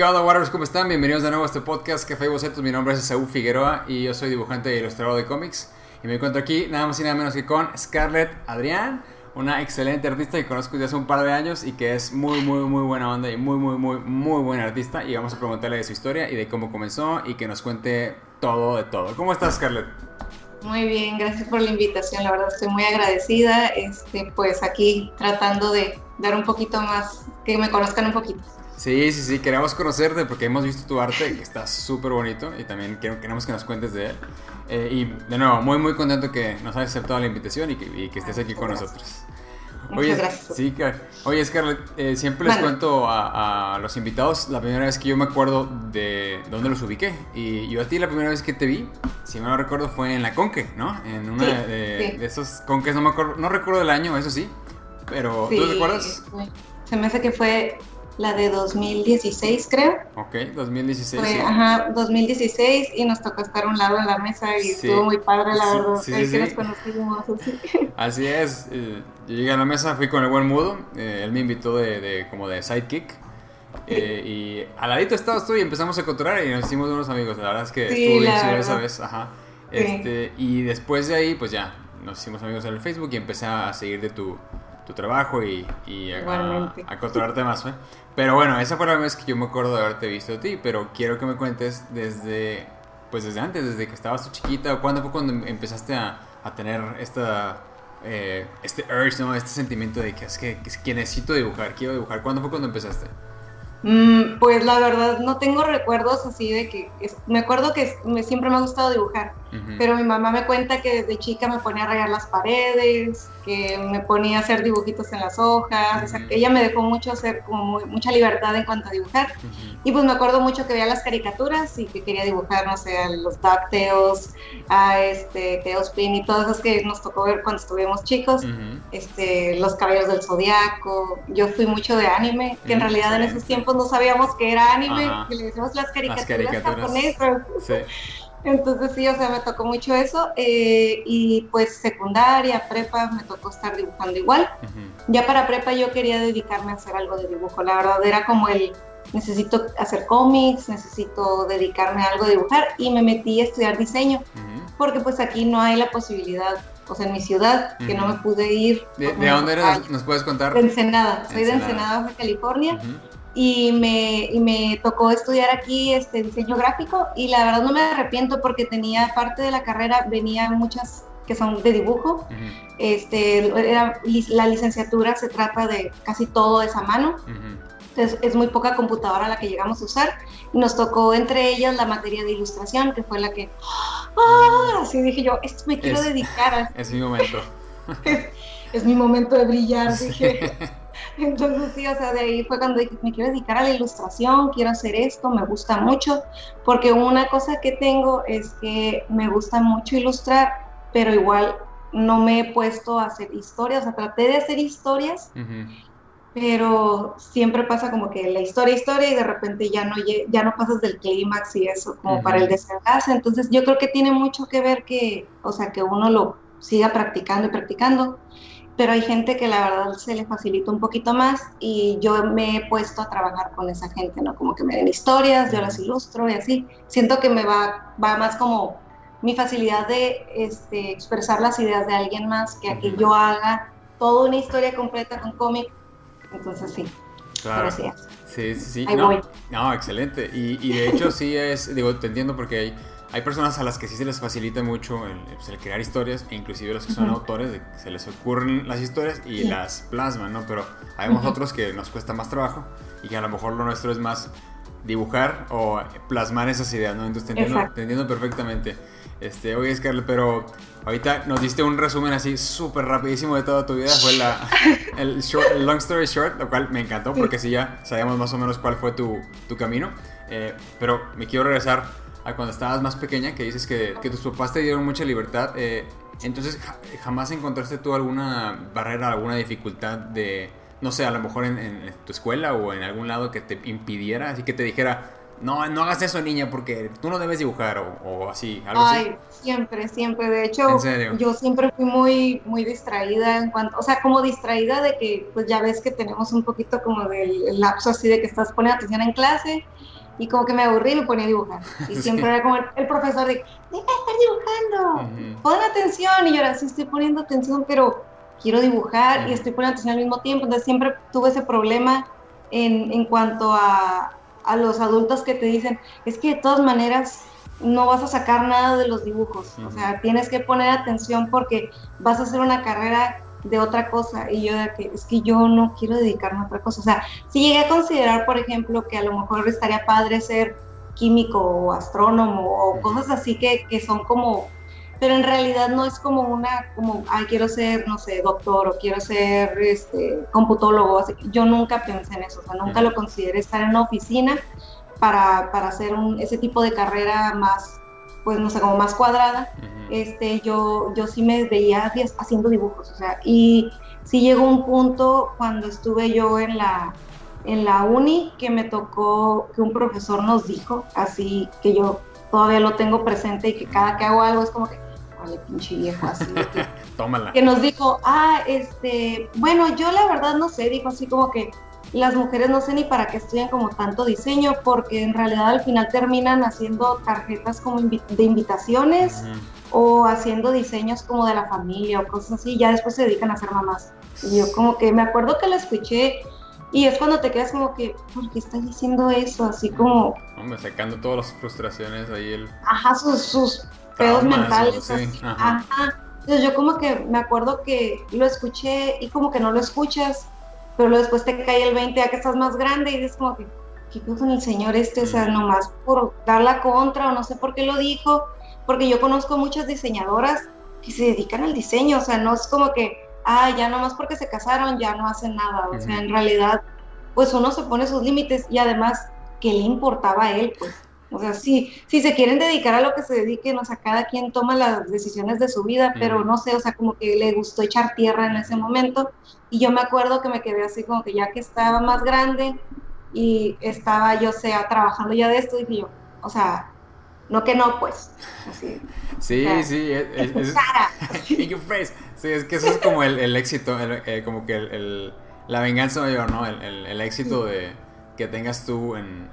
¿Qué onda, Warriors? ¿Cómo están? Bienvenidos de nuevo a este podcast Café y Bocetos. Mi nombre es Saúl Figueroa y yo soy dibujante e ilustrador de cómics. Y me encuentro aquí nada más y nada menos que con Scarlett Adrián, una excelente artista que conozco desde hace un par de años y que es muy, muy, muy buena onda y muy, muy, muy, muy buena artista. Y vamos a preguntarle de su historia y de cómo comenzó y que nos cuente todo de todo. ¿Cómo estás, Scarlett? Muy bien, gracias por la invitación, la verdad estoy muy agradecida, este, pues aquí tratando de dar un poquito más, que me conozcan un poquito. Sí, sí, sí, queremos conocerte porque hemos visto tu arte que está súper bonito y también queremos que nos cuentes de él. Eh, y de nuevo, muy, muy contento que nos hayas aceptado la invitación y que, estés aquí con nosotros. Muchas gracias. Sí, oye, Scarlett, eh, siempre les cuento a, los invitados la primera vez que yo me acuerdo de dónde los ubiqué. Y yo a ti la primera vez que te vi, si me lo recuerdo, fue en la Conque, ¿no? En una de, esos Conques, no me acuerdo, no recuerdo el año, eso sí, pero ¿tú te recuerdas? Se me hace que fue la de 2016, creo. Ok, 2016. Fue, Ajá, 2016 y nos tocó estar a un lado de la mesa y estuvo muy padre, la verdad. Sí, sí, que nos conocimos así. Así es. Eh, yo llegué a la mesa, fui con el buen mudo. Eh, él me invitó de, de, como de sidekick. Eh, y al ladito estabas tú y empezamos a controlar y nos hicimos unos amigos. La verdad es que estuvo bien chido esa vez. Ajá. Este, y después de ahí, pues ya, nos hicimos amigos en el Facebook y empecé a seguir de tu, tu trabajo y, y a, a, controlarte más. ¿eh? Pero bueno, esa fue la vez que yo me acuerdo de haberte visto a ti, pero quiero que me cuentes desde, pues desde antes, desde que estabas tú chiquita, cuándo fue cuando empezaste a, a tener esta, eh, este urge, ¿no? este sentimiento de que es que, que necesito dibujar, quiero dibujar. ¿Cuándo fue cuando empezaste? Mm, pues la verdad no tengo recuerdos así de que me acuerdo que me, siempre me ha gustado dibujar, pero mi mamá me cuenta que desde chica me ponía a rayar las paredes, que me ponía a hacer dibujitos en las hojas, o sea, que ella me dejó mucho hacer como mucha libertad en cuanto a dibujar. Y pues me acuerdo mucho que veía las caricaturas y que quería dibujar, no sé, a los DuckTales, a este Teospin y todas esas que nos tocó ver cuando estuvimos chicos, este, los caballos del zodiaco. Yo fui mucho de anime, que en realidad en esos tiempos no sabíamos que era anime, que le decíamos las caricaturas, japonesas. Entonces sí, o sea, me tocó mucho eso. Eh, y pues secundaria, prepa, me tocó estar dibujando igual. Ya para prepa yo quería dedicarme a hacer algo de dibujo. La verdad era como el, necesito hacer cómics, necesito dedicarme a algo de dibujar. Y me metí a estudiar diseño. Porque pues aquí no hay la posibilidad, o sea, en mi ciudad, que no me pude ir. ¿De, dónde eres? ¿Nos puedes contar? De Ensenada. Soy de Ensenada, California y me, y me tocó estudiar aquí este diseño gráfico y la verdad no me arrepiento porque tenía parte de la carrera, venía muchas que son de dibujo. este, era, la licenciatura se trata de casi todo esa mano. Entonces es muy poca computadora la que llegamos a usar. Y nos tocó entre ellas la materia de ilustración, que fue la que, ¡ah! Así dije yo, esto me quiero dedicar. A... Es mi momento. es, mi momento de brillar, dije. Entonces sí, o sea, de ahí fue cuando dije, me quiero dedicar a la ilustración, quiero hacer esto, me gusta mucho, porque una cosa que tengo es que me gusta mucho ilustrar, pero igual no me he puesto a hacer historias, o sea, traté de hacer historias, pero siempre pasa como que la historia, historia y de repente ya no, ya no pasas del clímax y eso, como para el desenlace, entonces yo creo que tiene mucho que ver que, o sea, que uno lo siga practicando y practicando pero hay gente que la verdad se le facilita un poquito más y yo me he puesto a trabajar con esa gente, ¿no? Como que me den historias, yo las ilustro y así. Siento que me va, va más como mi facilidad de este, expresar las ideas de alguien más que a que yo haga toda una historia completa con cómic. Entonces sí. Claro. Sí, sí, sí. no, no, excelente. Y, y de hecho sí es, digo, te entiendo porque hay hay personas a las que sí se les facilita mucho el, pues, crear historias, e inclusive los que son autores, de se les ocurren las historias y las plasman, ¿no? Pero hay otros que nos cuesta más trabajo y que a lo mejor lo nuestro es más dibujar o plasmar esas ideas, ¿no? Entonces te entiendo, perfectamente. Este, oye, Scarlett, pero ahorita nos diste un resumen así súper rapidísimo de toda tu vida. Fue la, el, long story short, lo cual me encantó porque así ya sabíamos más o menos cuál fue tu, tu camino. Eh, pero me quiero regresar a cuando estabas más pequeña, que dices que, que tus papás te dieron mucha libertad. Eh, entonces, ¿jamás encontraste tú alguna barrera, alguna dificultad de, no sé, a lo mejor en, tu escuela o en algún lado que te impidiera, así que te dijera, no, no hagas eso niña porque tú no debes dibujar o, así, algo Ay, siempre, siempre. De hecho, yo siempre fui muy, muy distraída en cuanto, o sea, como distraída de que, pues ya ves que tenemos un poquito como del lapso así de que estás poniendo atención en clase y como que me aburrí y me ponía a dibujar. Y siempre era como el, profesor de, deja de estar dibujando, pon atención. Y yo ahora sí estoy poniendo atención, pero quiero dibujar y estoy poniendo atención al mismo tiempo. Entonces siempre tuve ese problema en, en cuanto a, a los adultos que te dicen, es que de todas maneras no vas a sacar nada de los dibujos, o sea, tienes que poner atención porque vas a hacer una carrera de otra cosa. Y yo de que es que yo no quiero dedicarme a otra cosa, o sea, si llegué a considerar, por ejemplo, que a lo mejor estaría padre ser químico o astrónomo o cosas así que, que son como pero en realidad no es como una, como, ay, quiero ser, no sé, doctor o quiero ser este, computólogo. Yo nunca pensé en eso, o sea, nunca lo consideré estar en una oficina para, para hacer un, ese tipo de carrera más, pues no sé, como más cuadrada. este, yo, yo sí me veía haciendo dibujos, o sea, y sí llegó un punto cuando estuve yo en la, en la uni que me tocó que un profesor nos dijo, así que yo todavía lo tengo presente y que cada que hago algo es como que, pinche viejo así. Que, Tómala. Que nos dijo, ah, este, bueno, yo la verdad no sé, dijo así como que las mujeres no sé ni para qué estudian como tanto diseño, porque en realidad al final terminan haciendo tarjetas como de invitaciones o haciendo diseños como de la familia o cosas así, ya después se dedican a ser mamás. Y yo como que me acuerdo que lo escuché y es cuando te quedas como que, ¿por qué estás diciendo eso? Así como... Hombre, sacando todas las frustraciones ahí. El... Ajá, sus, sus pedos mentales. ajá. Entonces yo como que me acuerdo que lo escuché y como que no lo escuchas, pero luego después te cae el 20 ya que estás más grande y dices como que, ¿qué con el señor este? O sea, nomás por dar la contra o no sé por qué lo dijo, porque yo conozco muchas diseñadoras que se dedican al diseño, o sea, no es como que, ah, ya nomás porque se casaron ya no hacen nada, o sea, en realidad, pues uno se pone sus límites y además, ¿qué le importaba a él? Pues o sea, sí, si se quieren dedicar a lo que se dediquen, o sea, cada quien toma las decisiones de su vida, pero no sé, o sea, como que le gustó echar tierra en ese momento. Y yo me acuerdo que me quedé así como que ya que estaba más grande y estaba yo, sea, trabajando ya de esto, dije yo, o sea, no que no, pues. Así. Sí, sí, es, es, Sí, es que eso es como el, éxito, eh, como que el, la venganza mayor, ¿no? El, éxito de que tengas tú en,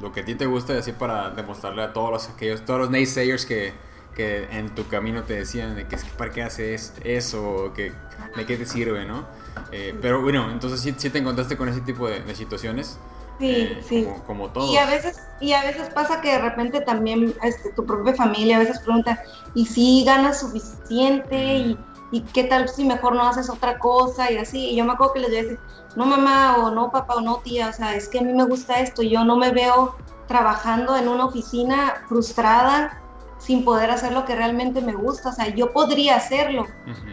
lo que a ti te gusta y así para demostrarle a todos los aquellos, todos los naysayers que, que en tu camino te decían de que es que para qué haces eso, que de qué te sirve, ¿no? Eh, pero bueno, entonces sí, sí, te encontraste con ese tipo de, situaciones. Sí, eh, sí. Como, todo. Y a veces, y a veces pasa que de repente también este, tu propia familia a veces pregunta, ¿y si ganas suficiente? Y y qué tal si mejor no haces otra cosa y así. Y yo me acuerdo que les decía, no mamá o no papá o no tía, o sea, es que a mí me gusta esto, yo no me veo trabajando en una oficina frustrada sin poder hacer lo que realmente me gusta, o sea, yo podría hacerlo,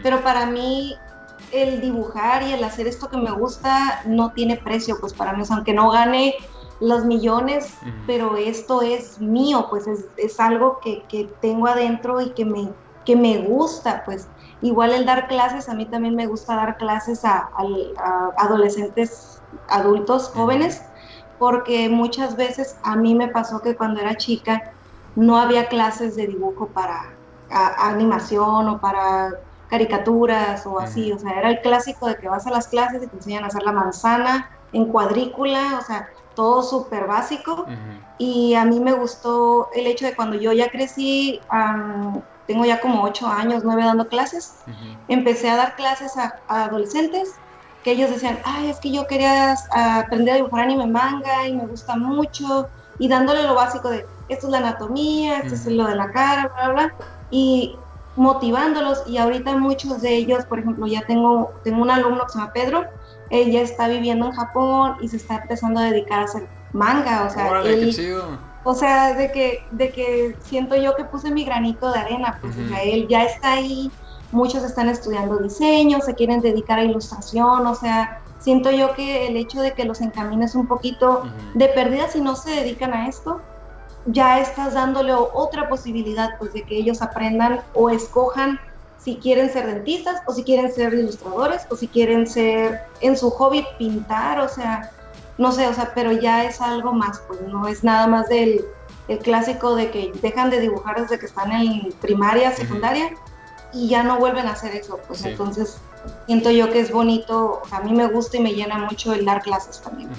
pero para mí el dibujar y el hacer esto que me gusta no tiene precio, pues para mí, aunque no gane los millones, pero esto es mío, pues es, es algo que, que, tengo adentro y que me, que me gusta, pues Igual el dar clases, a mí también me gusta dar clases a, adolescentes, adultos, jóvenes, porque muchas veces a mí me pasó que cuando era chica no había clases de dibujo para animación o para caricaturas o así, o sea, era el clásico de que vas a las clases y te enseñan a hacer la manzana en cuadrícula, o sea, todo súper básico. Y a mí me gustó el hecho de cuando yo ya crecí, tengo ya como ocho años, nueve dando clases, empecé a dar clases a, adolescentes que ellos decían, ay, es que yo quería aprender a dibujar anime manga y me gusta mucho, y dándole lo básico de, esto es la anatomía, esto es lo de la cara, bla, bla, y motivándolos, y ahorita muchos de ellos, por ejemplo, ya tengo, tengo un alumno que se llama Pedro, él ya está viviendo en Japón y se está empezando a dedicar a hacer manga, o sea, qué chido o sea, de que, de que siento yo que puse mi granito de arena, pues ya está ahí, muchos están estudiando diseño, se quieren dedicar a ilustración, o sea, siento yo que el hecho de que los encamines un poquito de pérdida si no se dedican a esto, ya estás dándole otra posibilidad, pues de que ellos aprendan o escojan si quieren ser dentistas o si quieren ser ilustradores o si quieren ser en su hobby pintar, o sea, no sé, o sea, pero ya es algo más, pues no es nada más del el clásico de que dejan de dibujar desde que están en primaria, secundaria, y ya no vuelven a hacer eso, pues entonces siento yo que es bonito, o sea, a mí me gusta y me llena mucho el dar clases también.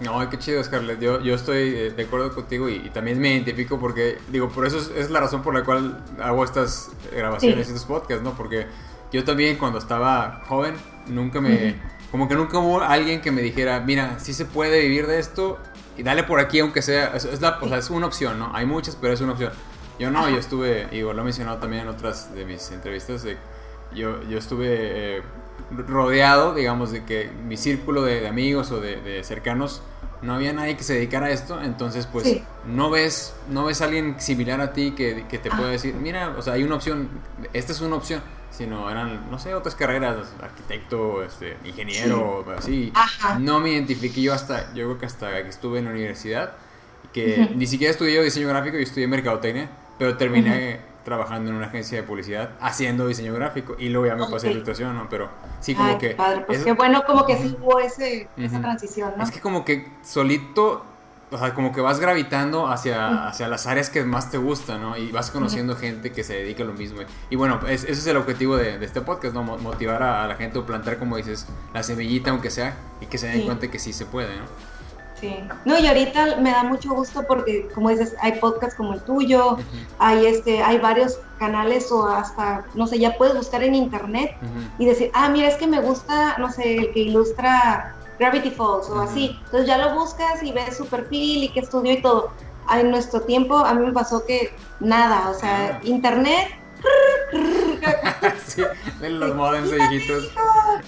No, qué chido, Scarlett. Yo, yo estoy eh, de acuerdo contigo y, también me identifico porque, digo, por eso es, la razón por la cual hago estas grabaciones y estos podcasts, ¿no? Porque yo también cuando estaba joven, nunca me... Como que nunca hubo alguien que me dijera, mira, sí se puede vivir de esto y dale por aquí aunque sea, es, la, o sea, es una opción, ¿no? Hay muchas, pero es una opción. Yo no, yo estuve, y lo he mencionado también en otras de mis entrevistas, de, yo, yo estuve eh, rodeado, digamos, de que mi círculo de, amigos o de, cercanos no había nadie que se dedicara a esto, entonces pues no ves no ves a alguien similar a ti que, que te pueda decir, mira, o sea, hay una opción, esta es una opción, sino eran, no sé, otras carreras, arquitecto, este, ingeniero, así. No me identifiqué yo hasta, yo creo que hasta que estuve en la universidad, que ni siquiera estudié diseño gráfico, yo estudié mercadotecnia, pero terminé trabajando en una agencia de publicidad haciendo diseño gráfico y luego ya me pasé a ilustración, ¿no? Pero sí como que... Padre, pues qué bueno como que sí hubo ese, esa transición, ¿no? Es que como que solito o sea, como que vas gravitando hacia, hacia las áreas que más te gustan, ¿no? Y vas conociendo gente que se dedica a lo mismo. Y bueno, ese es el objetivo de, este podcast, ¿no? Motivar a, la gente o plantar, como dices, la semillita, aunque sea, y que se den cuenta que sí se puede, ¿no? Sí. No, y ahorita me da mucho gusto porque, como dices, hay podcasts como el tuyo, hay, este, hay varios canales o hasta, no sé, ya puedes buscar en internet y decir, ah, mira, es que me gusta, no sé, el que ilustra Gravity Falls o así. Entonces ya lo buscas y ves su perfil y qué estudió y todo. En nuestro tiempo a mí me pasó que nada, o sea, internet. sí, en los modems viejitos.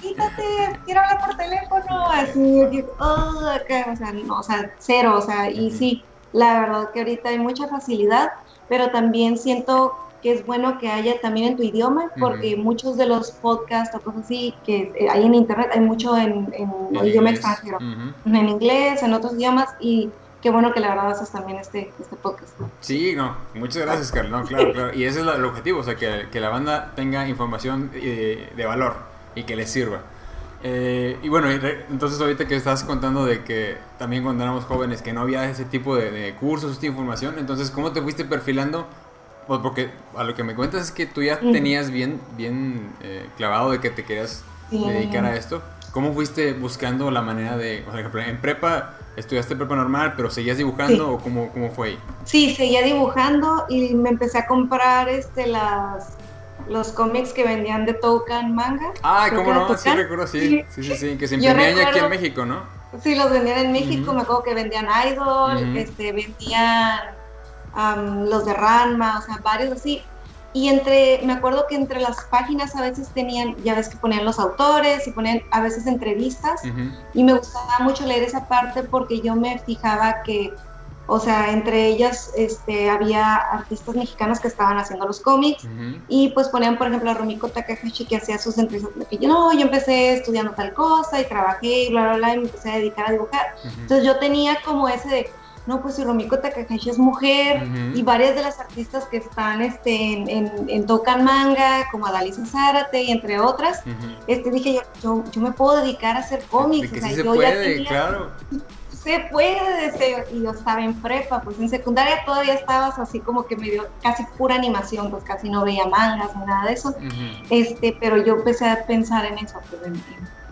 Quítate, quiero hablar por teléfono. Así, oh, o sea, no, o sea, cero, o sea, y sí, la verdad que ahorita hay mucha facilidad, pero también siento que es bueno que haya también en tu idioma, porque muchos de los podcasts o cosas así que eh, hay en internet, hay mucho en, en, idioma extranjero, en inglés, en otros idiomas, y qué bueno que la verdad haces también este, este podcast. Sí, no, muchas gracias, Carlos. claro, claro. Y ese es el objetivo, o sea, que, que la banda tenga información eh, de valor y que les sirva. Eh, y bueno, entonces ahorita que estás contando de que también cuando éramos jóvenes que no había ese tipo de, de cursos, esta información, entonces ¿cómo te fuiste perfilando pues porque a lo que me cuentas es que tú ya tenías bien, bien eh, clavado de que te querías dedicar a esto. ¿Cómo fuiste buscando la manera de, o sea, en prepa estudiaste prepa normal, pero seguías dibujando o cómo, cómo fue ahí? Sí, seguía dibujando y me empecé a comprar este las los cómics que vendían de Token Manga. Ah, ¿cómo no? Sí, recuerdo, sí. Sí, sí, sí, que se imprimían aquí en México, ¿no? Sí, los vendían en México, me acuerdo que vendían Idol, este, vendían los de Ranma, o sea, varios así. Y entre, me acuerdo que entre las páginas a veces tenían, ya ves que ponían los autores y ponían a veces entrevistas. Y me gustaba mucho leer esa parte porque yo me fijaba que, o sea, entre ellas este, había artistas mexicanos que estaban haciendo los cómics. Y pues ponían, por ejemplo, a Rumiko Takahashi que hacía sus entrevistas. Que yo, no, yo empecé estudiando tal cosa y trabajé y bla, bla, bla, y me empecé a dedicar a dibujar. Entonces yo tenía como ese de no, pues si Romiko Takahashi es mujer y varias de las artistas que están este, en, en, Tocan Manga, como Adalisa Zárate y entre otras, este, dije yo, yo, me puedo dedicar a hacer cómics. o sea, se puede, claro. Se puede, y yo estaba en prepa, pues en secundaria todavía estabas así como que medio, casi pura animación, pues casi no veía mangas ni nada de eso, este, pero yo empecé a pensar en eso, pues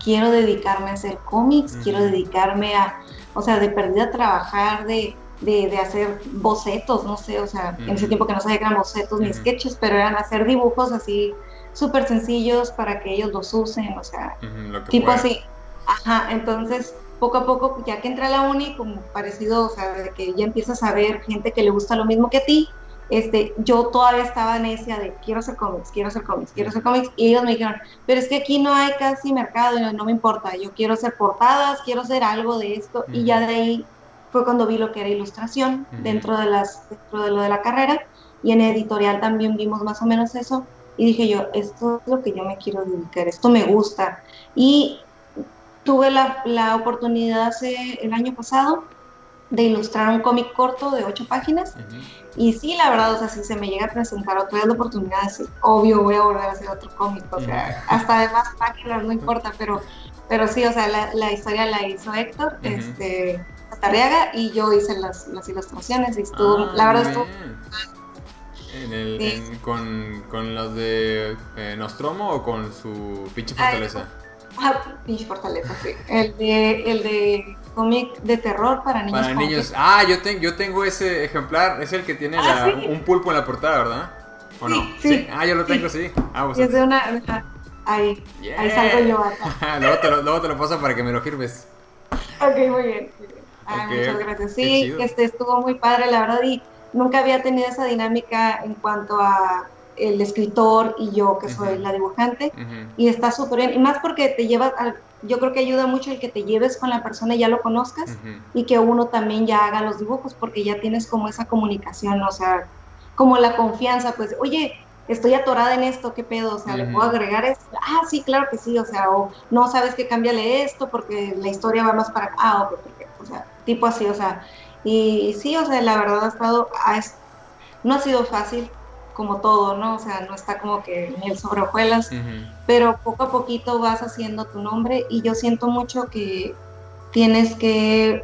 quiero dedicarme a hacer cómics, quiero dedicarme a o sea, de perdida trabajar, de, de, hacer bocetos, no sé, o sea, en ese tiempo que no sabía que eran bocetos ni sketches, pero eran hacer dibujos así súper sencillos para que ellos los usen, o sea, tipo así. Ajá, entonces poco a poco, ya que entra a la uni, como parecido, o sea, de que ya empiezas a ver gente que le gusta lo mismo que a ti, este, yo todavía estaba necia de quiero hacer cómics, quiero hacer cómics, quiero hacer cómics, y ellos me dijeron, pero es que aquí no hay casi mercado, y no, me importa, yo quiero hacer portadas, quiero hacer algo de esto, y ya de ahí fue cuando vi lo que era ilustración dentro, de las, dentro de lo de la carrera, y en editorial también vimos más o menos eso, y dije yo, esto es lo que yo me quiero dedicar, esto me gusta, y tuve la, la oportunidad hace el año pasado de ilustrar un cómic corto de ocho páginas. Y sí, la verdad, o sea, si se me llega a presentar otra vez la oportunidad, obvio voy a volver a hacer otro cómic, o sea, hasta de más páginas, no importa, pero pero sí, o sea, la, historia la hizo Héctor, este, Tarriaga, y yo hice las, ilustraciones y estuvo, ah, la verdad estuvo... En el, con, con, los de eh, Nostromo o con su pinche fortaleza? Ah, pinche fortaleza, sí. El de, el de cómic de terror para niños. Para niños. Ah, yo, tengo yo tengo ese ejemplar. Es el que tiene ah, un pulpo en la portada, ¿verdad? ¿O no? Sí. Ah, yo lo tengo, sí. Ah, pues es de una. Ahí. Ahí salgo yo acá. luego, te lo, luego te lo paso para que me lo firmes. Ok, muy bien. Ah, muchas gracias. Sí, este estuvo muy padre, la verdad. Y nunca había tenido esa dinámica en cuanto a el escritor y yo que soy la dibujante y está súper bien. Y más porque te llevas yo creo que ayuda mucho el que te lleves con la persona y ya lo conozcas y que uno también ya haga los dibujos porque ya tienes como esa comunicación o sea como la confianza pues oye estoy atorada en esto qué pedo o sea le puedo agregar esto ah sí claro que sí o sea o no sabes que cámbiale esto porque la historia va más para ah ok, o sea tipo así o sea y sí, o sea, la verdad ha estado, no ha sido fácil como todo, ¿no? O sea, no está como que ni el sobre hojuelas, pero poco a poquito vas haciendo tu nombre y yo siento mucho que tienes que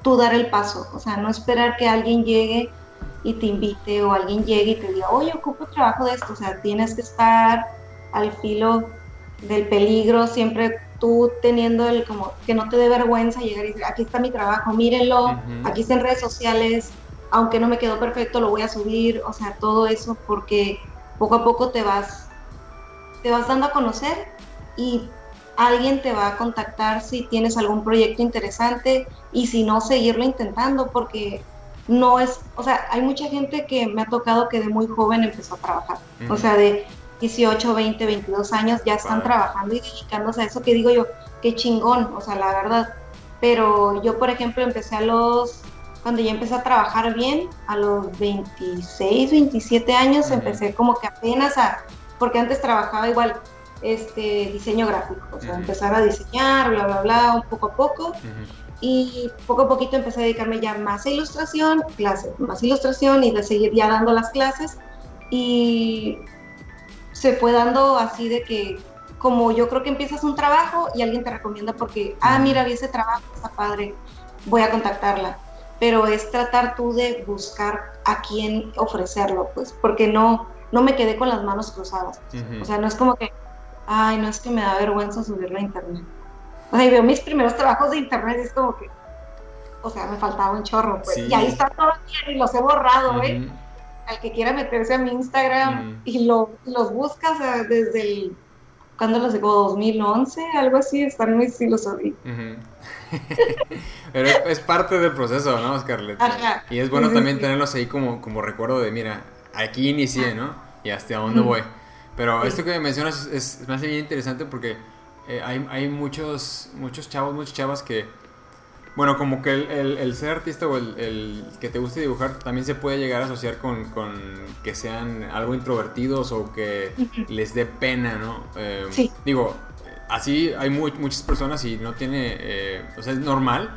tú dar el paso, o sea, no esperar que alguien llegue y te invite o alguien llegue y te diga, oye, ocupo trabajo de esto, o sea, tienes que estar al filo del peligro, siempre tú teniendo el como que no te dé vergüenza llegar y decir, aquí está mi trabajo, mírenlo, aquí está en redes sociales, aunque no me quedó perfecto, lo voy a subir, o sea, todo eso porque poco a poco te vas, te vas dando a conocer y alguien te va a contactar si tienes algún proyecto interesante y si no, seguirlo intentando porque no es, o sea, hay mucha gente que me ha tocado que de muy joven empezó a trabajar, o sea, de 18, 20, 22 años ya están trabajando y dedicándose a eso que digo yo, qué chingón, o sea, la verdad. Pero yo, por ejemplo, empecé a los, cuando ya empecé a trabajar bien, a los 26, 27 años, empecé como que apenas a, porque antes trabajaba igual, este, diseño gráfico, o sea, empezar a diseñar, bla, bla, bla, un poco a poco. Y poco a poquito empecé a dedicarme ya más a ilustración, clases, más ilustración y de seguir ya dando las clases. Y se fue dando así de que, como yo creo que empiezas un trabajo y alguien te recomienda porque, ah, mira, vi ese trabajo, está padre, voy a contactarla. Pero es tratar tú de buscar a quién ofrecerlo, pues, porque no, no me quedé con las manos cruzadas. O sea, no es como que, ay, no es que me da vergüenza subirlo a internet. O sea, y veo mis primeros trabajos de internet y es como que, o sea, me faltaba un chorro, pues. Y ahí está todo bien y los he borrado, ¿eh? al que quiera meterse a mi Instagram y lo, los buscas desde el, ¿cuándo los digo? 2011, algo así, están muy sí los Pero es, parte del proceso, ¿no, Scarlett? Y es bueno también tenerlos ahí como, como recuerdo de, mira, aquí inicié, ¿no? Y hasta dónde voy. Pero esto que me mencionas es, me hace bien interesante porque eh, hay, hay muchos, muchos chavos, muchas chavas que bueno, como que el, ser artista o el, que te guste dibujar también se puede llegar a asociar con, que sean algo introvertidos o que les dé pena, ¿no? Eh, sí. Digo, así hay muchas personas y no tiene, eh, o sea, es normal,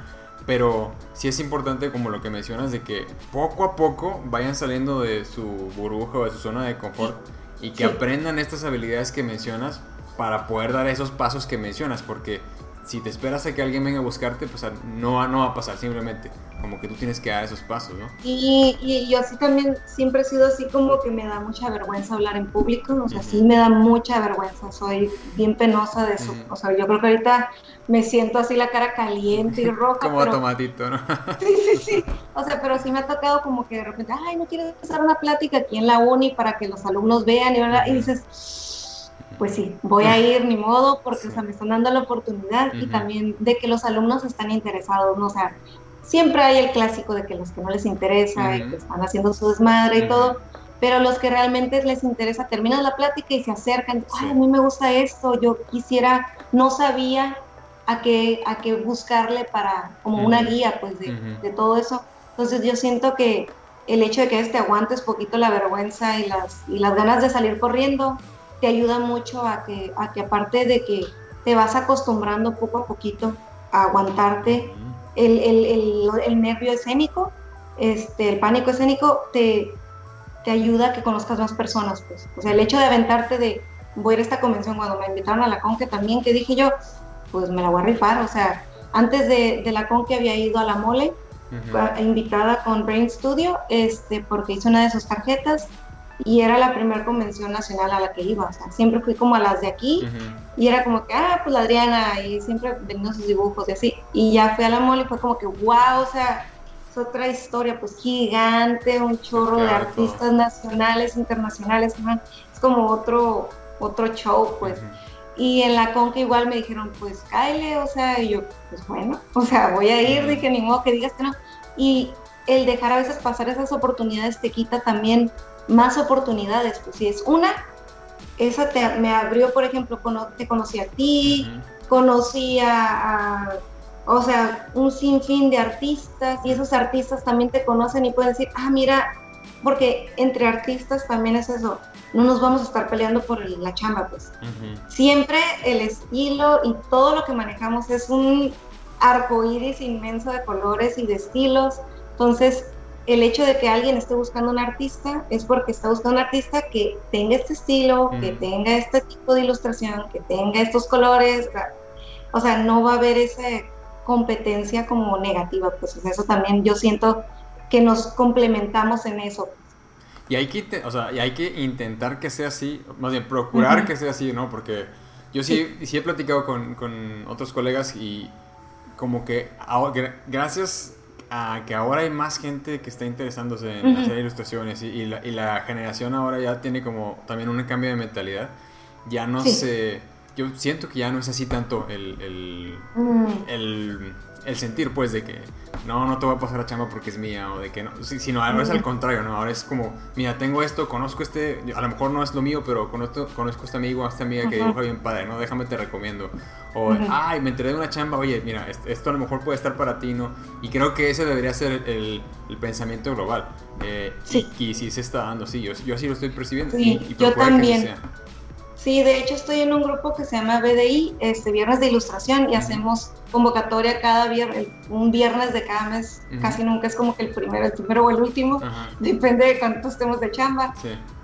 pero sí es importante como lo que mencionas de que poco a poco vayan saliendo de su burbuja o de su zona de confort y que aprendan estas habilidades que mencionas para poder dar esos pasos que mencionas, porque si te esperas a que alguien venga a buscarte, pues no, no va a pasar, simplemente como que tú tienes que dar esos pasos, ¿no? Y, y, yo así también siempre he sido así como que me da mucha vergüenza hablar en público, o sea, sí me da mucha vergüenza, soy bien penosa de eso, o sea, yo creo que ahorita me siento así la cara caliente y roja. como automatito, ¿no? sí, sí, sí, o sea, pero sí me ha tocado como que de repente, ay, no quiero empezar una plática aquí en la uni para que los alumnos vean y, y dices pues sí, voy a ir ni modo porque me están dando la oportunidad y también de que los alumnos están interesados, ¿no? O sea, siempre hay el clásico de que los que no les interesa y que están haciendo su desmadre y todo, pero los que realmente les interesa terminan la plática y se acercan, ay, a mí me gusta esto, yo quisiera, no sabía a qué, a qué buscarle para, como una guía, pues, de, de todo eso. Entonces yo siento que el hecho de que te aguantes poquito la vergüenza y las, y las ganas de salir corriendo, te ayuda mucho a que, a que aparte de que te vas acostumbrando poco a poquito a aguantarte el, el, el, nervio escénico, este, el pánico escénico, te, te ayuda a que conozcas más personas. Pues. O sea, el hecho de aventarte de, voy a ir a esta convención cuando me invitaron a la CONCE también, que dije yo, pues me la voy a rifar, o sea, antes de, de la con que había ido a la mole, invitada con Brain Studio, este, porque hice una de sus tarjetas y era la primera convención nacional a la que iba, o sea, siempre fui como a las de aquí y era como que, ah, pues la Adriana y siempre vendiendo sus dibujos y así, y ya fui a la mole y fue como que, wow, o sea, es otra historia, pues gigante, un chorro de artistas nacionales, internacionales, es como otro, otro show, pues. Y en la conca igual me dijeron, pues cáele, o sea, y yo, pues bueno, o sea, voy a ir, dije, ni modo que digas que no. Y el dejar a veces pasar esas oportunidades te quita también más oportunidades, pues si es una, esa te, me abrió, por ejemplo, te conocí a ti, conocí a, o sea, un sinfín de artistas y esos artistas también te conocen y pueden decir, ah, mira, porque entre artistas también es eso, no nos vamos a estar peleando por la chamba, pues. Siempre el estilo y todo lo que manejamos es un arco iris inmenso de colores y de estilos. Entonces, el hecho de que alguien esté buscando un artista es porque está buscando un artista que tenga este estilo, que tenga este tipo de ilustración, que tenga estos colores. O sea, no va a haber esa competencia como negativa, pues eso también yo siento que nos complementamos en eso. Y hay que, o sea, y hay que intentar que sea así, más bien procurar que sea así, ¿no? Porque yo sí, sí. he platicado con, con, otros colegas y como que gracias a que ahora hay más gente que está interesándose en hacer ilustraciones y, la, y, la, generación ahora ya tiene como también un cambio de mentalidad, ya no se... Yo siento que ya no es así tanto el, el, mm. el el sentir, pues, de que no, no te voy a pasar la chamba porque es mía, o de que no, sino ahora es al contrario, ¿no? Ahora es como, mira, tengo esto, conozco este, a lo mejor no es lo mío, pero conozco, conozco a este amigo, a esta amiga que dibuja bien padre, ¿no? Déjame te recomiendo. O, ay, me enteré de una chamba, oye, mira, esto a lo mejor puede estar para ti, ¿no? Y creo que ese debería ser el, el pensamiento global. Eh, sí. Y, sí se está dando, sí, yo, yo así lo estoy percibiendo. Sí, y, yo también. Sí, de hecho estoy en un grupo que se llama BDI, este Viernes de Ilustración, y hacemos convocatoria cada viernes, un viernes de cada mes, casi nunca es como que el primero, el primero o el último, depende de cuánto estemos de chamba,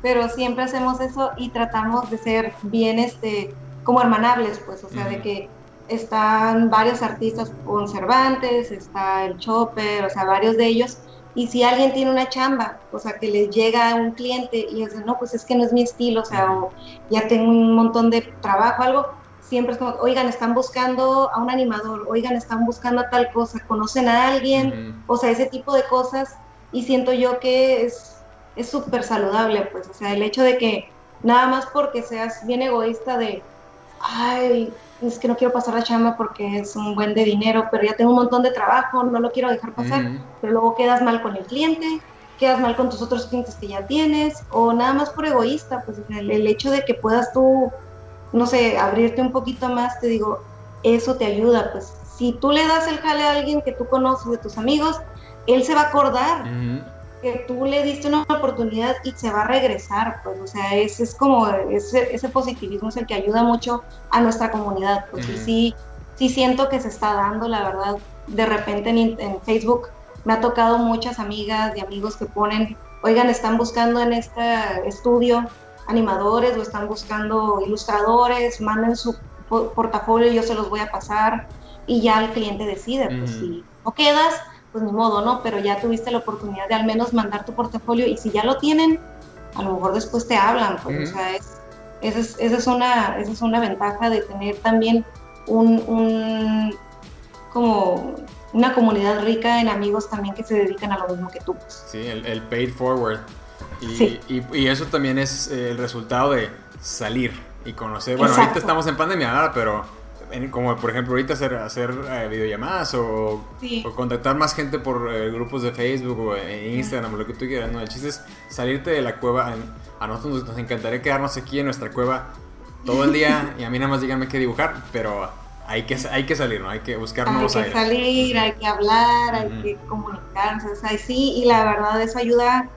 pero siempre hacemos eso y tratamos de ser bien, este, como hermanables, pues, o sea, de que están varios artistas conservantes, está el Chopper, o sea, varios de ellos, y si alguien tiene una chamba, o sea, que les llega a un cliente y dice, no, pues es que no es mi estilo, o sea, o ya tengo un montón de trabajo, algo, siempre es como, oigan, están buscando a un animador, oigan, están buscando a tal cosa, conocen a alguien, o sea, ese tipo de cosas, y siento yo que es súper saludable, pues, o sea, el hecho de que nada más porque seas bien egoísta de, ay, es que no quiero pasar la chamba porque es un buen de dinero, pero ya tengo un montón de trabajo, no lo quiero dejar pasar, pero luego quedas mal con el cliente, quedas mal con tus otros clientes que ya tienes, o nada más por egoísta, pues el, hecho de que puedas tú, no sé, abrirte un poquito más, te digo, eso te ayuda, pues si tú le das el jale a alguien que tú conoces, de tus amigos, él se va a acordar que tú le diste una oportunidad y se va a regresar, pues, o sea, es, es como ese, ese positivismo es el que ayuda mucho a nuestra comunidad, pues, sí, sí siento que se está dando, la verdad, de repente en, en, Facebook me ha tocado muchas amigas y amigos que ponen, oigan, están buscando en este estudio animadores o están buscando ilustradores, manden su portafolio, yo se los voy a pasar y ya el cliente decide, pues, si no quedas, pues ni modo, ¿no? Pero ya tuviste la oportunidad de al menos mandar tu portafolio y si ya lo tienen, a lo mejor después te hablan, pues, o sea, es, esa, es, esa, es una, esa es una ventaja de tener también un, un, como una comunidad rica en amigos también que se dedican a lo mismo que tú. Pues. Sí, el, el paid forward. Y, y, y, eso también es el resultado de salir y conocer. Bueno, ahorita estamos en pandemia ahora, pero como por ejemplo ahorita hacer, hacer eh, videollamadas o, contactar más gente por eh, grupos de Facebook o en Instagram o lo que tú quieras, ¿no? El chiste es salirte de la cueva. A nosotros nos encantaría quedarnos aquí en nuestra cueva todo el día y a mí nada más díganme qué dibujar, pero hay que, hay que salir, ¿no? Hay que buscar nuevos Hay que salir, hay que hablar, hay que comunicarse, o sea, sí, y la verdad eso ayuda,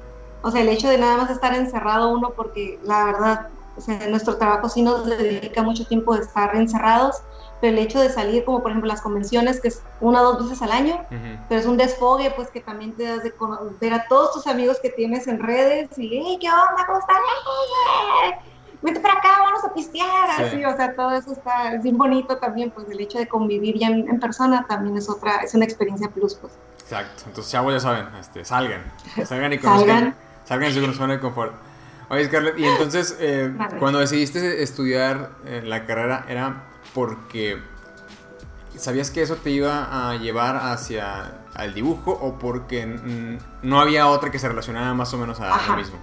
o sea, el hecho de nada más estar encerrado uno porque la verdad, o sea, nuestro trabajo sí nos dedica mucho tiempo de estar encerrados, el hecho de salir, como por ejemplo las convenciones, que es una o dos veces al año, pero es un desfogue, pues que también te das de ver a todos tus amigos que tienes en redes y, hey, ¿qué onda? ¿Cómo están? vete para acá, vamos a pistear, así, o sea, todo eso está, es bien bonito también, pues el hecho de convivir ya en, persona también es otra, es una experiencia plus, pues. Exacto, entonces chavos ya saben, este, salgan, salgan y conozcan, salgan, salgan en su zona de confort. Oye, Scarlett, y entonces, eh, cuando decidiste estudiar eh, la carrera, ¿era porque sabías que eso te iba a llevar hacia el dibujo o porque no había otra que se relacionara más o menos a lo mismo?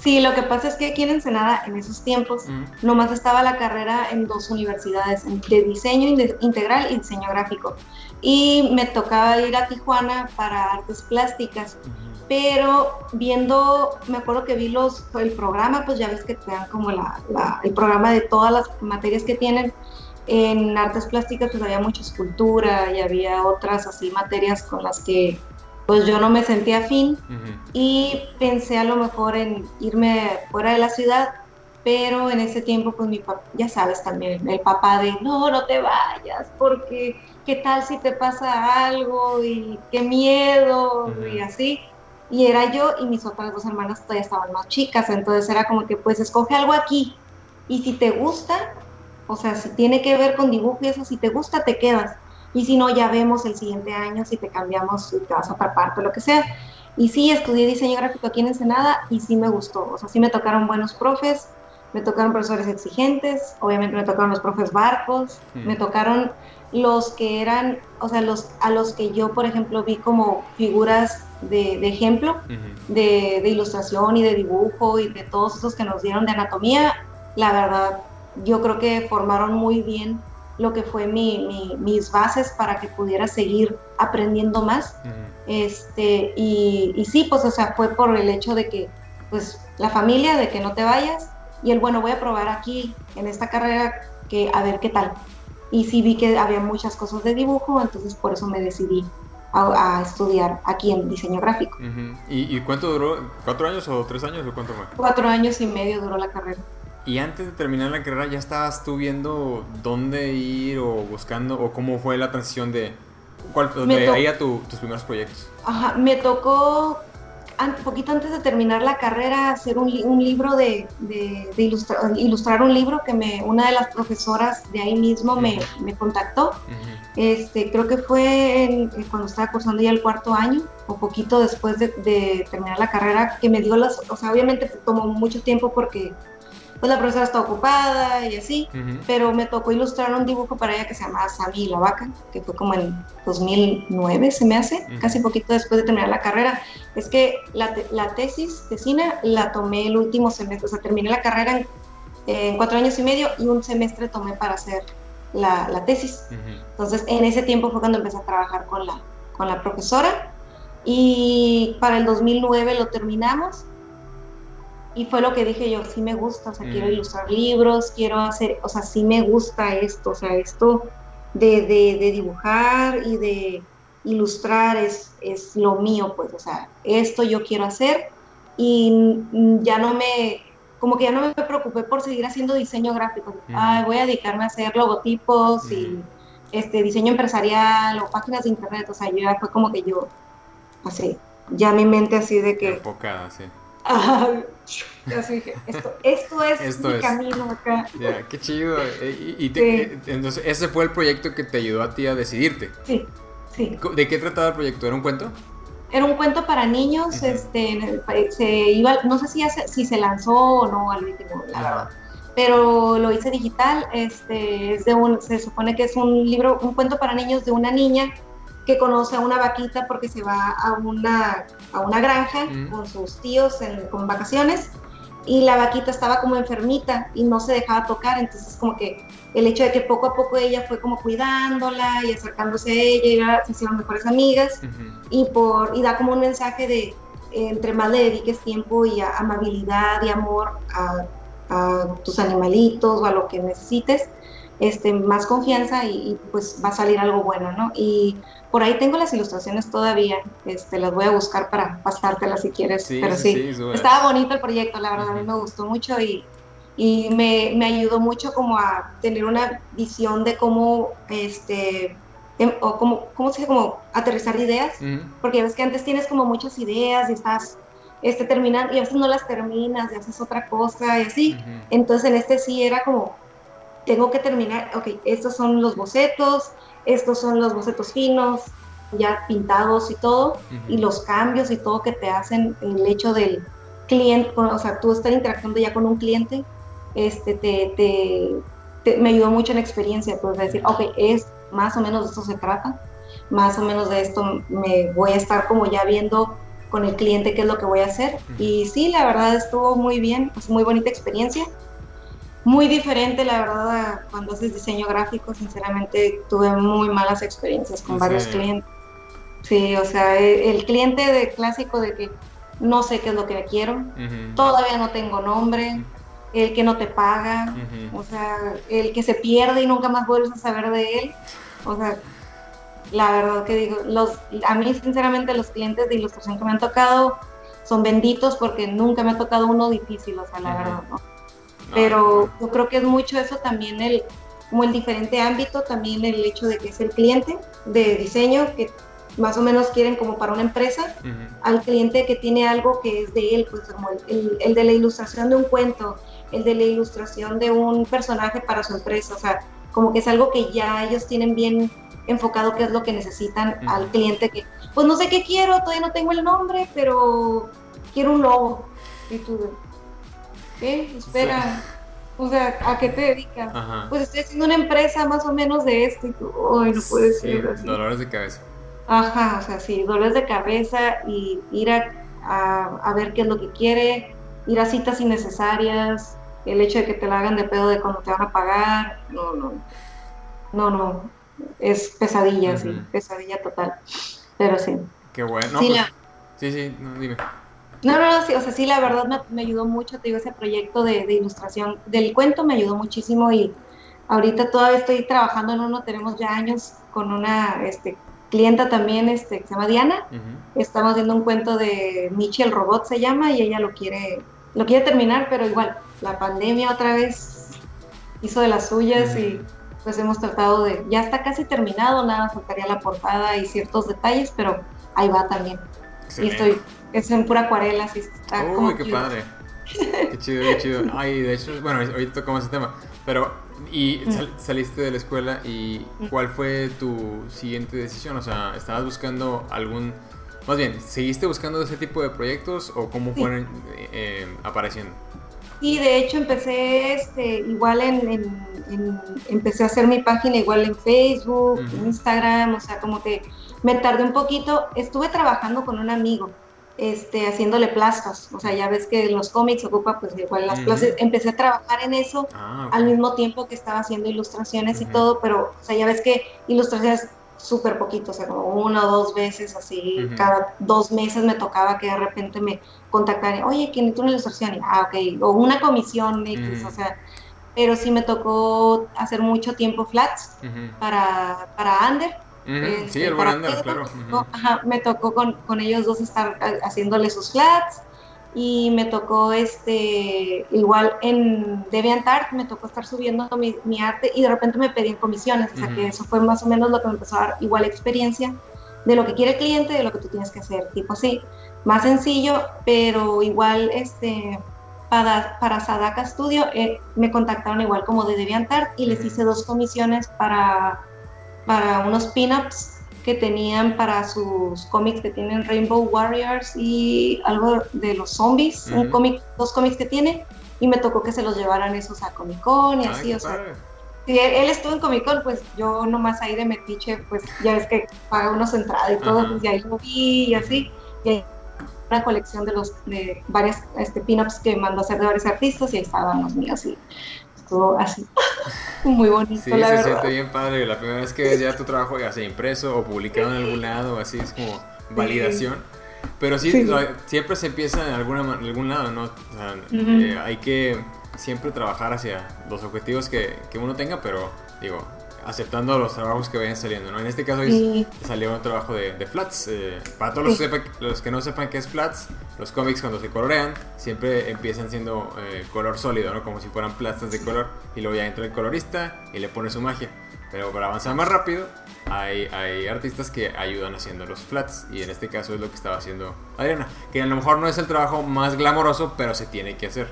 Sí, lo que pasa es que aquí en Ensenada, en esos tiempos, nomás estaba la carrera en dos universidades, de diseño integral y diseño gráfico. Y me tocaba ir a Tijuana para artes plásticas. Pero viendo, me acuerdo que vi los, el programa, pues ya ves que te dan como la, el programa de todas las materias que tienen. En artes plásticas pues había mucha escultura y había otras así materias con las que pues yo no me sentía afín. Y pensé a lo mejor en irme fuera de la ciudad, pero en ese tiempo pues mi papá, ya sabes también, el papá de no, no te vayas porque qué tal si te pasa algo y qué miedo y así. Y era yo y mis otras dos hermanas todavía estaban más chicas, entonces era como que pues escoge algo aquí y si te gusta, o sea, si tiene que ver con dibujo y eso, si te gusta te quedas y si no, ya vemos el siguiente año si te cambiamos, si te vas a otra parte, lo que sea. Y sí, estudié diseño gráfico aquí en Ensenada y sí me gustó. O sea, sí me tocaron buenos profes, me tocaron profesores exigentes, obviamente me tocaron los profes barcos, me tocaron los que eran, o sea, los, a los que yo, por ejemplo, vi como figuras de, ejemplo, de, de, ilustración y de dibujo y de todos esos que nos dieron de anatomía, la verdad, yo creo que formaron muy bien lo que fue mi, mis bases para que pudiera seguir aprendiendo más. este, y, y, sí, pues, o sea, fue por el hecho de que, pues, la familia, de que no te vayas, y el, bueno, voy a probar aquí, en esta carrera, que a ver qué tal. Y sí vi que había muchas cosas de dibujo, entonces por eso me decidí a, estudiar aquí en diseño gráfico. ¿Y, ¿Y, cuánto duró? ¿Cuatro años o tres años o cuánto fue? Cuatro años y medio duró la carrera. Y antes de terminar la carrera, ¿ya estabas tú viendo dónde ir o buscando o cómo fue la transición de, cuál, de ahí a tus primeros proyectos? Ajá, me tocó un poquito antes de terminar la carrera hacer un, un libro de, de, ilustrar un libro que me, una de las profesoras de ahí mismo me, me contactó. este, creo que fue cuando estaba cursando ya el cuarto año o poquito después de, de, terminar la carrera que me dio las, o sea, obviamente tomó mucho tiempo porque pues la profesora está ocupada y así, pero me tocó ilustrar un dibujo para ella que se llamaba Sammy y la vaca, que fue como en 2009 se me hace, casi poquito después de terminar la carrera. Es que la, la tesis tesina la tomé el último semestre, o sea, terminé la carrera en, cuatro años y medio y un semestre tomé para hacer la, la tesis. Entonces, en ese tiempo fue cuando empecé a trabajar con la, con la profesora y para el 2009 lo terminamos y fue lo que dije yo, sí me gusta, o sea, quiero mm. ilustrar libros, quiero hacer, o sea, sí me gusta esto, o sea, esto de, de, dibujar y de ilustrar es, es lo mío, pues, o sea, esto yo quiero hacer y ya no me, como que ya no me preocupé por seguir haciendo diseño gráfico, Ay, voy a dedicarme a hacer logotipos y este diseño empresarial o páginas de internet, o sea, yo ya fue como que yo, así, ya mi mente así de que... Enfocada, sí dije, esto, esto es mi camino acá. Ya, qué chido. Eh, y, eh, entonces, ese fue el proyecto que te ayudó a ti a decidirte. Sí, sí. ¿De qué trataba el proyecto? ¿Era un cuento? Era un cuento para niños, este, se iba, no sé si, si se lanzó o no al último, la verdad. Pero lo hice digital, este, es de un, se supone que es un libro, un cuento para niños de una niña que conoce a una vaquita porque se va a una, a una granja con sus tíos en, con vacaciones y la vaquita estaba como enfermita y no se dejaba tocar, entonces como que el hecho de que poco a poco ella fue como cuidándola y acercándose a ella, se hicieron mejores amigas y, por, y da como un mensaje de entre más le dediques tiempo y amabilidad y amor a, a, tus animalitos o a lo que necesites, este, más confianza y, y, pues va a salir algo bueno, ¿no? Y por ahí tengo las ilustraciones todavía, este, las voy a buscar para pasártelas si quieres. pero sí, estaba bonito el proyecto, la verdad, a mí me gustó mucho y, y me, me, ayudó mucho como a tener una visión de cómo, este, em, o como, ¿cómo se dice? Como aterrizar ideas, porque ves que antes tienes como muchas ideas y estás este, terminar, y a veces no las terminas, y haces otra cosa y así. Entonces en este sí era como, tengo que terminar, ok, estos son los bocetos, estos son los bocetos finos, ya pintados y todo, y los cambios y todo que te hacen el hecho del cliente, o sea, tú estar interactuando ya con un cliente, este, te, me ayudó mucho en la experiencia, pues decir, ok, es más o menos de esto se trata, más o menos de esto me voy a estar como ya viendo con el cliente qué es lo que voy a hacer. Y sí, la verdad estuvo muy bien, es muy bonita experiencia. Muy diferente, la verdad, cuando haces diseño gráfico, sinceramente tuve muy malas experiencias con varios clientes. Sí, o sea, e, el, cliente de clásico de que no sé qué es lo que quiero, todavía no tengo nombre, el que no te paga, o sea, el que se pierde y nunca más vuelves a saber de él. O sea, la verdad que digo, los, a mí sinceramente los clientes de ilustración que me han tocado son benditos porque nunca me ha tocado uno difícil, o sea, la verdad, ¿no? Pero yo creo que es mucho eso también el, como el diferente ámbito, también el hecho de que es el cliente de diseño que más o menos quieren como para una empresa, al cliente que tiene algo que es de él, pues como el, el, de la ilustración de un cuento, el de la ilustración de un personaje para su empresa, o sea, como que es algo que ya ellos tienen bien enfocado qué es lo que necesitan al cliente que, pues no sé qué quiero, todavía no tengo el nombre, pero quiero un logo. Y tú, ¿qué? Espera. O sea, ¿a qué te dedicas? Pues estoy haciendo una empresa más o menos de esto y tú, ay, no puede ser así. Dolores de cabeza. Ajá, o sea, sí, dolores de cabeza y ir a, a, ver qué es lo que quiere, ir a citas innecesarias, el hecho de que te la hagan de pedo de cuando te van a pagar, no, no, no, no, es pesadilla, sí, pesadilla total. Pero sí. Qué bueno. Sí, pues, sí, sí, dime. No, no, no, sí, o sea, sí, la verdad me, ayudó mucho, te digo, ese proyecto de, ilustración del cuento me ayudó muchísimo y ahorita todavía estoy trabajando en uno, tenemos ya años con una este, clienta también este, que se llama Diana, estamos viendo un cuento de Michi el robot se llama y ella lo quiere, lo quiere terminar, pero igual, la pandemia otra vez hizo de las suyas y pues hemos tratado de, ya está casi terminado, nada, faltaría la portada y ciertos detalles, pero ahí va también. Y estoy, es en pura acuarela, así está Uy, qué padre. Qué chido, qué chido. Ay, de hecho, bueno, ahorita tocamos ese tema, pero, y mm. saliste de la escuela y mm. ¿cuál fue tu siguiente decisión? O sea, ¿estabas buscando algún, más bien, ¿seguiste buscando ese tipo de proyectos o cómo fueron eh, apareciendo? Sí, de hecho empecé este, igual en, empecé a hacer mi página igual en Facebook, en Instagram, o sea, como que me tardé un poquito, estuve trabajando con un amigo, este, haciéndole plastas, o sea, ya ves que los cómics ocupa pues igual las plastas, empecé a trabajar en eso ah, al mismo tiempo que estaba haciendo ilustraciones y todo, pero, o sea, ya ves que ilustraciones súper poquito, o sea, como una o dos veces, así, cada dos meses me tocaba que de repente me contactaran, oye, ¿quién es una ilustración? ah, ok, o una comisión X, o sea, pero sí me tocó hacer mucho tiempo flats para, para Ander. Este, sí, el buen Ander, claro. Ajá, me tocó con, con ellos dos estar haciéndole sus flats y me tocó este igual en DeviantArt me tocó estar subiendo mi, mi, arte y de repente me pedían comisiones, o sea que eso fue más o menos lo que me empezó a dar igual experiencia de lo que quiere el cliente, de lo que tú tienes que hacer, tipo así, más sencillo, pero igual este para, para Sadaka Studio eh, me contactaron igual como de DeviantArt y les hice dos comisiones para, para unos pin-ups que tenían para sus cómics que tienen Rainbow Warriors y algo de los zombies, un cómic, dos cómics que tiene, y me tocó que se los llevaran esos a Comic Con y así, o sea. Si él, estuvo en Comic Con, pues yo nomás ahí de metiche, pues ya ves que paga unos entradas y todo, pues y ahí lo vi y así. Y hay una colección de los de varias este, pin-ups que mandó a hacer de varios artistas y ahí estaban los míos y estuvo así. Muy bonito, sí, se siente bien padre. La primera vez que ves ya tu trabajo ya sea impreso o publicado en algún lado, así es como validación. Pero sí, siempre se empieza en, alguna, en algún lado, ¿no? O sea, eh, hay que siempre trabajar hacia los objetivos que, que uno tenga, pero digo, aceptando los trabajos que vayan saliendo, ¿no? En este caso salió un trabajo de, Flats. Eh, para todos los, que no sepan qué es Flats, los cómics cuando se colorean siempre empiezan siendo eh, color sólido, ¿no? Como si fueran plastas de color y luego ya entra el colorista y le pone su magia. Pero para avanzar más rápido, hay, hay artistas que ayudan haciendo los flats. Y en este caso es lo que estaba haciendo Adriana. Que a lo mejor no es el trabajo más glamoroso, pero se tiene que hacer.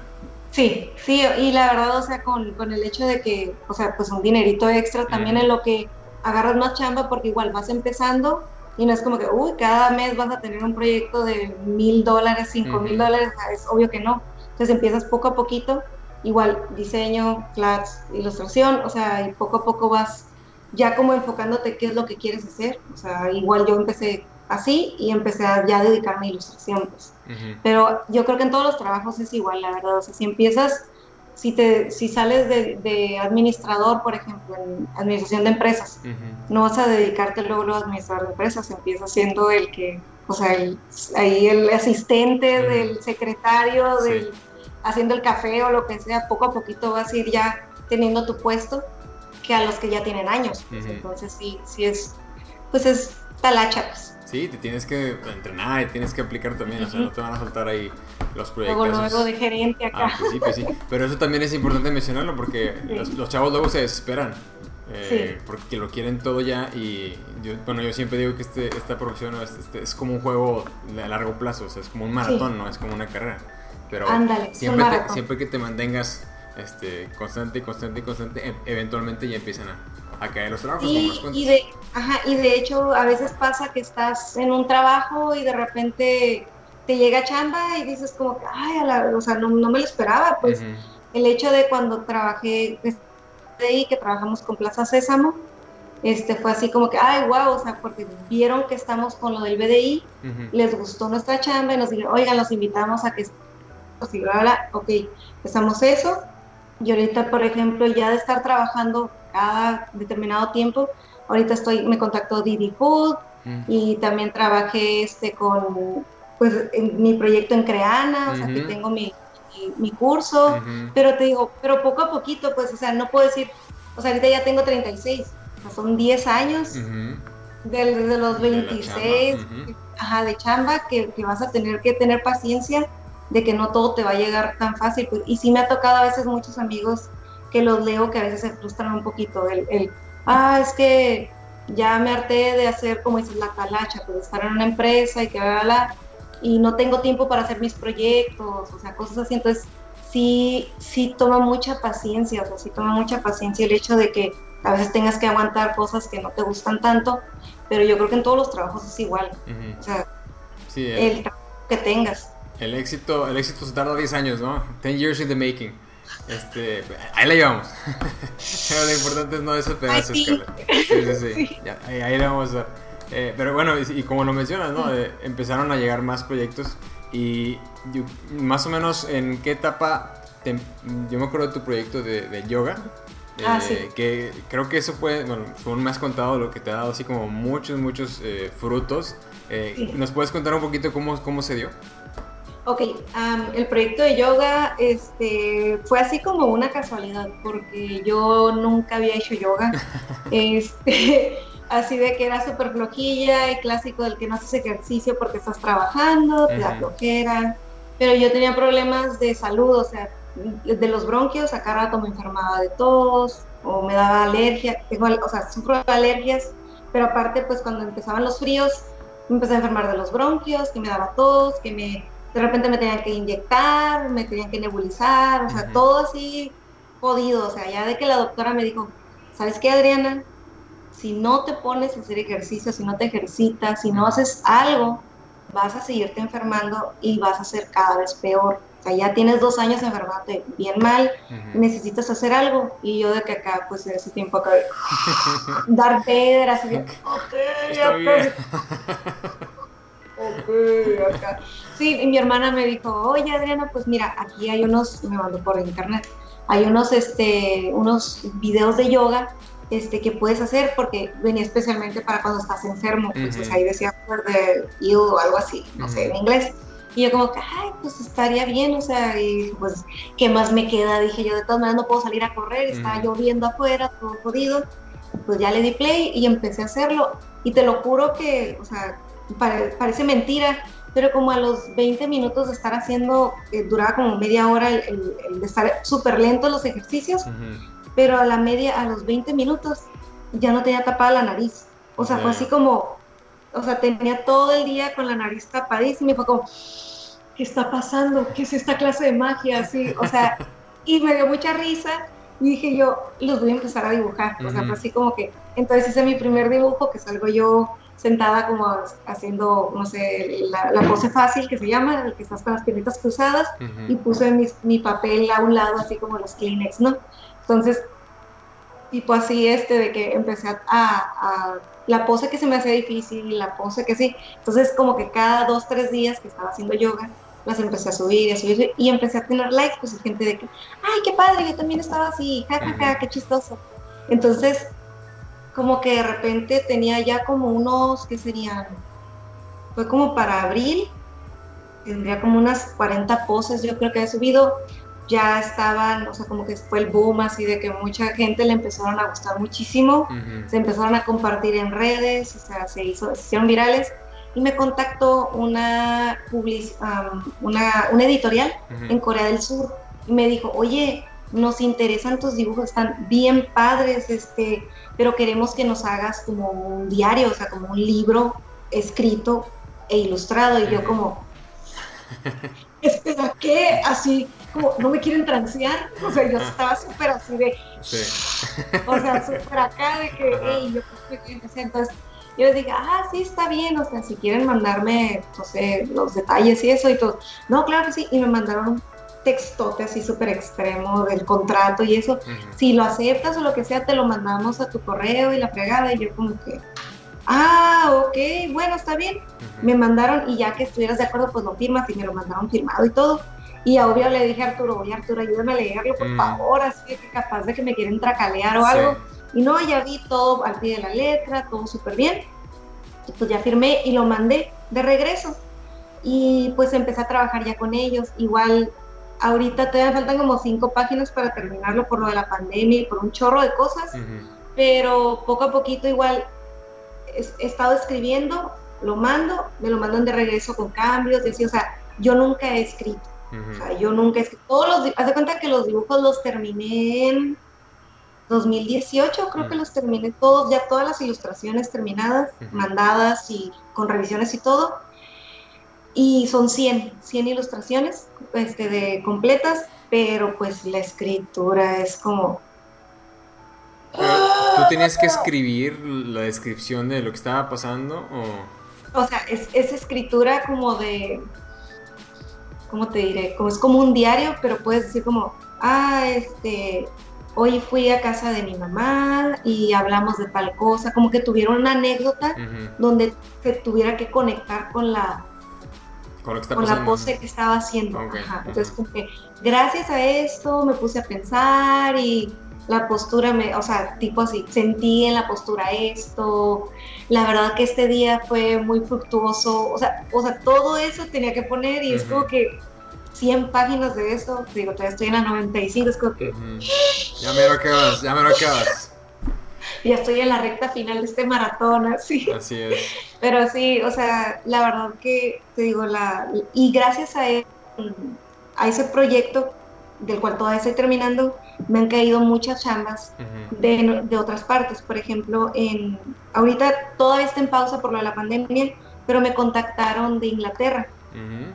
Sí, sí, y la verdad, o sea, con, con el hecho de que, o sea, pues un dinerito extra también en lo que agarras más chamba porque igual vas empezando y no es como que, uy, cada mes vas a tener un proyecto de mil dólares, cinco mil dólares, es obvio que no. Entonces empiezas poco a poquito, igual diseño, flats, ilustración, o sea, y poco a poco vas ya como enfocándote qué es lo que quieres hacer. O sea, igual yo empecé así y empecé a ya dedicarme a ilustración, pues. Pero yo creo que en todos los trabajos es igual, la verdad. O sea, si empiezas, si, te, si sales de, administrador, por ejemplo, en administración de empresas, no vas a dedicarte luego a administrador de empresas, empiezas siendo el que, o sea, el, ahí el asistente del secretario, del, haciendo el café o lo que sea, poco a poquito vas a ir ya teniendo tu puesto que a los que ya tienen años. Pues, entonces sí, sí es, pues es talacha, pues. Sí, te tienes que entrenar y tienes que aplicar también, o sea, no te van a soltar ahí los proyectos. Luego, luego de gerente acá. Ah, pues sí, pues sí. Pero eso también es importante mencionarlo porque los, chavos luego se desesperan. Eh, porque lo quieren todo ya y yo, bueno, yo siempre digo que este, esta profesión este, es como un juego a largo plazo, o sea, es como un maratón, no es como una carrera. Pero siempre, siempre que te mantengas este, constante, constante, constante, e, eventualmente ya empiezan a, a caer los trabajos. y, de, ajá, y de hecho a veces pasa que estás en un trabajo y de repente te llega chamba y dices como, ay, o sea, no, me lo esperaba, pues el hecho de cuando trabajé de ahí, que trabajamos con Plaza Sésamo, este, fue así como que, ay, wow, o sea, porque vieron que estamos con lo del BDI, les gustó nuestra chamba y nos dijeron, oigan, los invitamos a que, y bla, bla, ok, empezamos eso, y ahorita, por ejemplo, ya de estar trabajando cada determinado tiempo. Ahorita estoy, me contactó Didi Food mm. y también trabajé este con, pues, en mi proyecto en Creana, o sea, que tengo mi, mi, curso, pero te digo, pero poco a poquito, pues, o sea, no puedo decir, o sea, ahorita ya tengo 36, o sea, son 10 años. Desde los 26, ajá, de chamba, que, que, vas a tener que tener paciencia de que no todo te va a llegar tan fácil. Pues, y sí me ha tocado a veces muchos amigos que los leo que a veces se frustran un poquito. El, el ah, es que ya me harté de hacer, como dices, la calacha, pues estar en una empresa y que la y no tengo tiempo para hacer mis proyectos, o sea, cosas así. Entonces, sí, sí toma mucha paciencia, o sea, sí toma mucha paciencia el hecho de que a veces tengas que aguantar cosas que no te gustan tanto, pero yo creo que en todos los trabajos es igual. O sea, el trabajo que tengas. El éxito, el éxito se tarda 10 años, ¿no? 10 years in the making. Este, ahí la llevamos. pero lo importante es no desesperarse, sí. Sí, sí, sí. ahí, la vamos a. Eh, pero bueno, y, como lo mencionas, ¿no? Eh, empezaron a llegar más proyectos y más o menos en qué etapa. yo me acuerdo de tu proyecto de, yoga. ah, sí. Eh, que creo que eso fue, bueno, fue me has contado lo que te ha dado así como muchos, muchos frutos. ¿Nos puedes contar un poquito cómo, cómo se dio? Ok, el proyecto de yoga este, fue así como una casualidad, porque yo nunca había hecho yoga. este, así de que era súper flojilla y clásico del que no haces ejercicio porque estás trabajando, te da flojera. Pero yo tenía problemas de salud, o sea, de los bronquios, a cada rato me enfermaba de tos o me daba alergia, o sea, sufro de alergias, pero aparte, pues cuando empezaban los fríos, me empecé a enfermar de los bronquios, que me daba tos, que me de repente me tenían que inyectar, me tenían que nebulizar, o sea, todo así jodido, o sea, ya de que la doctora me dijo, ¿sabes qué, Adriana? Si no te pones a hacer ejercicio, si no te ejercitas, si no haces algo, vas a seguirte enfermando y vas a ser cada vez peor. O sea, ya tienes dos años enfermándote bien mal, necesitas hacer algo. Y yo de que acá, pues en ese tiempo acá, dar piedras, así ok, ok, acá. Sí, y mi hermana me dijo, oye Adriana, pues mira, aquí hay unos, me mandó por internet, hay unos, este, unos videos de yoga este, que puedes hacer porque venía especialmente para cuando estás enfermo, pues ahí decía de ill o algo así, no sé, en inglés. Y yo como que, ay, pues estaría bien, o sea, y pues, ¿qué más me queda? Dije yo, de todas maneras no puedo salir a correr, estaba lloviendo afuera, todo jodido. Pues ya le di play y empecé a hacerlo. Y te lo juro que, o sea, parece mentira, pero como a los 20 minutos de estar haciendo, eh, duraba como media hora el, de estar súper lento los ejercicios, pero a la media, a los 20 minutos, ya no tenía tapada la nariz. O sea, fue así como, o sea, tenía todo el día con la nariz tapadísima y fue como, ¿qué está pasando? ¿Qué es esta clase de magia? Así, o sea, y me dio mucha risa y dije yo, los voy a empezar a dibujar. O sea, fue así como que, entonces hice mi primer dibujo que salgo yo sentada como haciendo, no sé, la, pose fácil que se llama, el que estás con las piernitas cruzadas, y puse mi, mi, papel a un lado, así como los Kleenex, ¿no? Entonces, tipo así este, de que empecé a, a, la pose que se me hacía difícil, la pose que sí, entonces como que cada dos, tres días que estaba haciendo yoga, las empecé a subir, a subir, y empecé a tener likes, pues gente de que, ay, qué padre, yo también estaba así, jajaja, qué chistoso. Entonces, como que de repente tenía ya como unos, ¿qué serían? Fue como para abril, tendría como unas 40 poses, yo creo que he subido, ya estaban, o sea, como que fue el boom así de que mucha gente le empezaron a gustar muchísimo, se empezaron a compartir en redes, o sea, se, hizo, se hicieron virales y me contactó una, una, una, editorial en Corea del Sur y me dijo, oye, nos interesan tus dibujos, están bien padres, este, pero queremos que nos hagas como un diario, o sea, como un libro escrito e ilustrado. Y yo como, espera, ¿qué? Así, como, ¿no me quieren transear? O sea, yo estaba súper así de, o sea, súper acá de que, hey, yo Entonces, yo dije, ah, sí, está bien, o sea, si quieren mandarme, no sé, los detalles y eso y todo. No, claro que sí, y me mandaron textote así súper extremo del contrato y eso, si lo aceptas o lo que sea, te lo mandamos a tu correo y la fregada y yo como que, ah, ok, bueno, está bien. Me mandaron y ya que estuvieras de acuerdo, pues lo firmas y me lo mandaron firmado y todo. Y a obvio le dije a Arturo, oye Arturo, ayúdame a leerlo, por favor, así que capaz de que me quieren tracalear o algo. Y no, ya vi todo al pie de la letra, todo súper bien. Pues ya firmé y lo mandé de regreso. Y pues empecé a trabajar ya con ellos. Igual Ahorita todavía faltan como cinco páginas para terminarlo por lo de la pandemia y por un chorro de cosas, pero poco a poquito igual he, estado escribiendo, lo mando, me lo mandan de regreso con cambios, decir, o sea, yo nunca he escrito, o sea, yo nunca he escrito, todos los, haz de cuenta que los dibujos los terminé en 2018, creo que los terminé todos, ya todas las ilustraciones terminadas, mandadas y con revisiones y todo, y son 100, 100 ilustraciones este, de completas, pero pues la escritura es como... ¿Tú tenías que escribir la descripción de lo que estaba pasando o...? O sea, es, escritura como de... ¿Cómo te diré? Como es como un diario, pero puedes decir como, ah, este, hoy fui a casa de mi mamá y hablamos de tal cosa, como que tuvieron una anécdota donde se tuviera que conectar con la, con, la pose que estaba haciendo. Entonces, como que gracias a esto me puse a pensar y la postura me, o sea, tipo así, sentí en la postura esto. La verdad que este día fue muy fructuoso, o sea, o sea, todo eso tenía que poner y es como que 100 páginas de eso, digo, todavía estoy en la 95, es como que... Ya me lo acabas, ya me lo acabas ya estoy en la recta final de este maratón, así. Así es. Pero sí, o sea, la verdad que te digo, la, y gracias a, a ese proyecto, del cual todavía estoy terminando, me han caído muchas chambas de, de, otras partes. Por ejemplo, en, ahorita todavía está en pausa por lo de la pandemia, pero me contactaron de Inglaterra,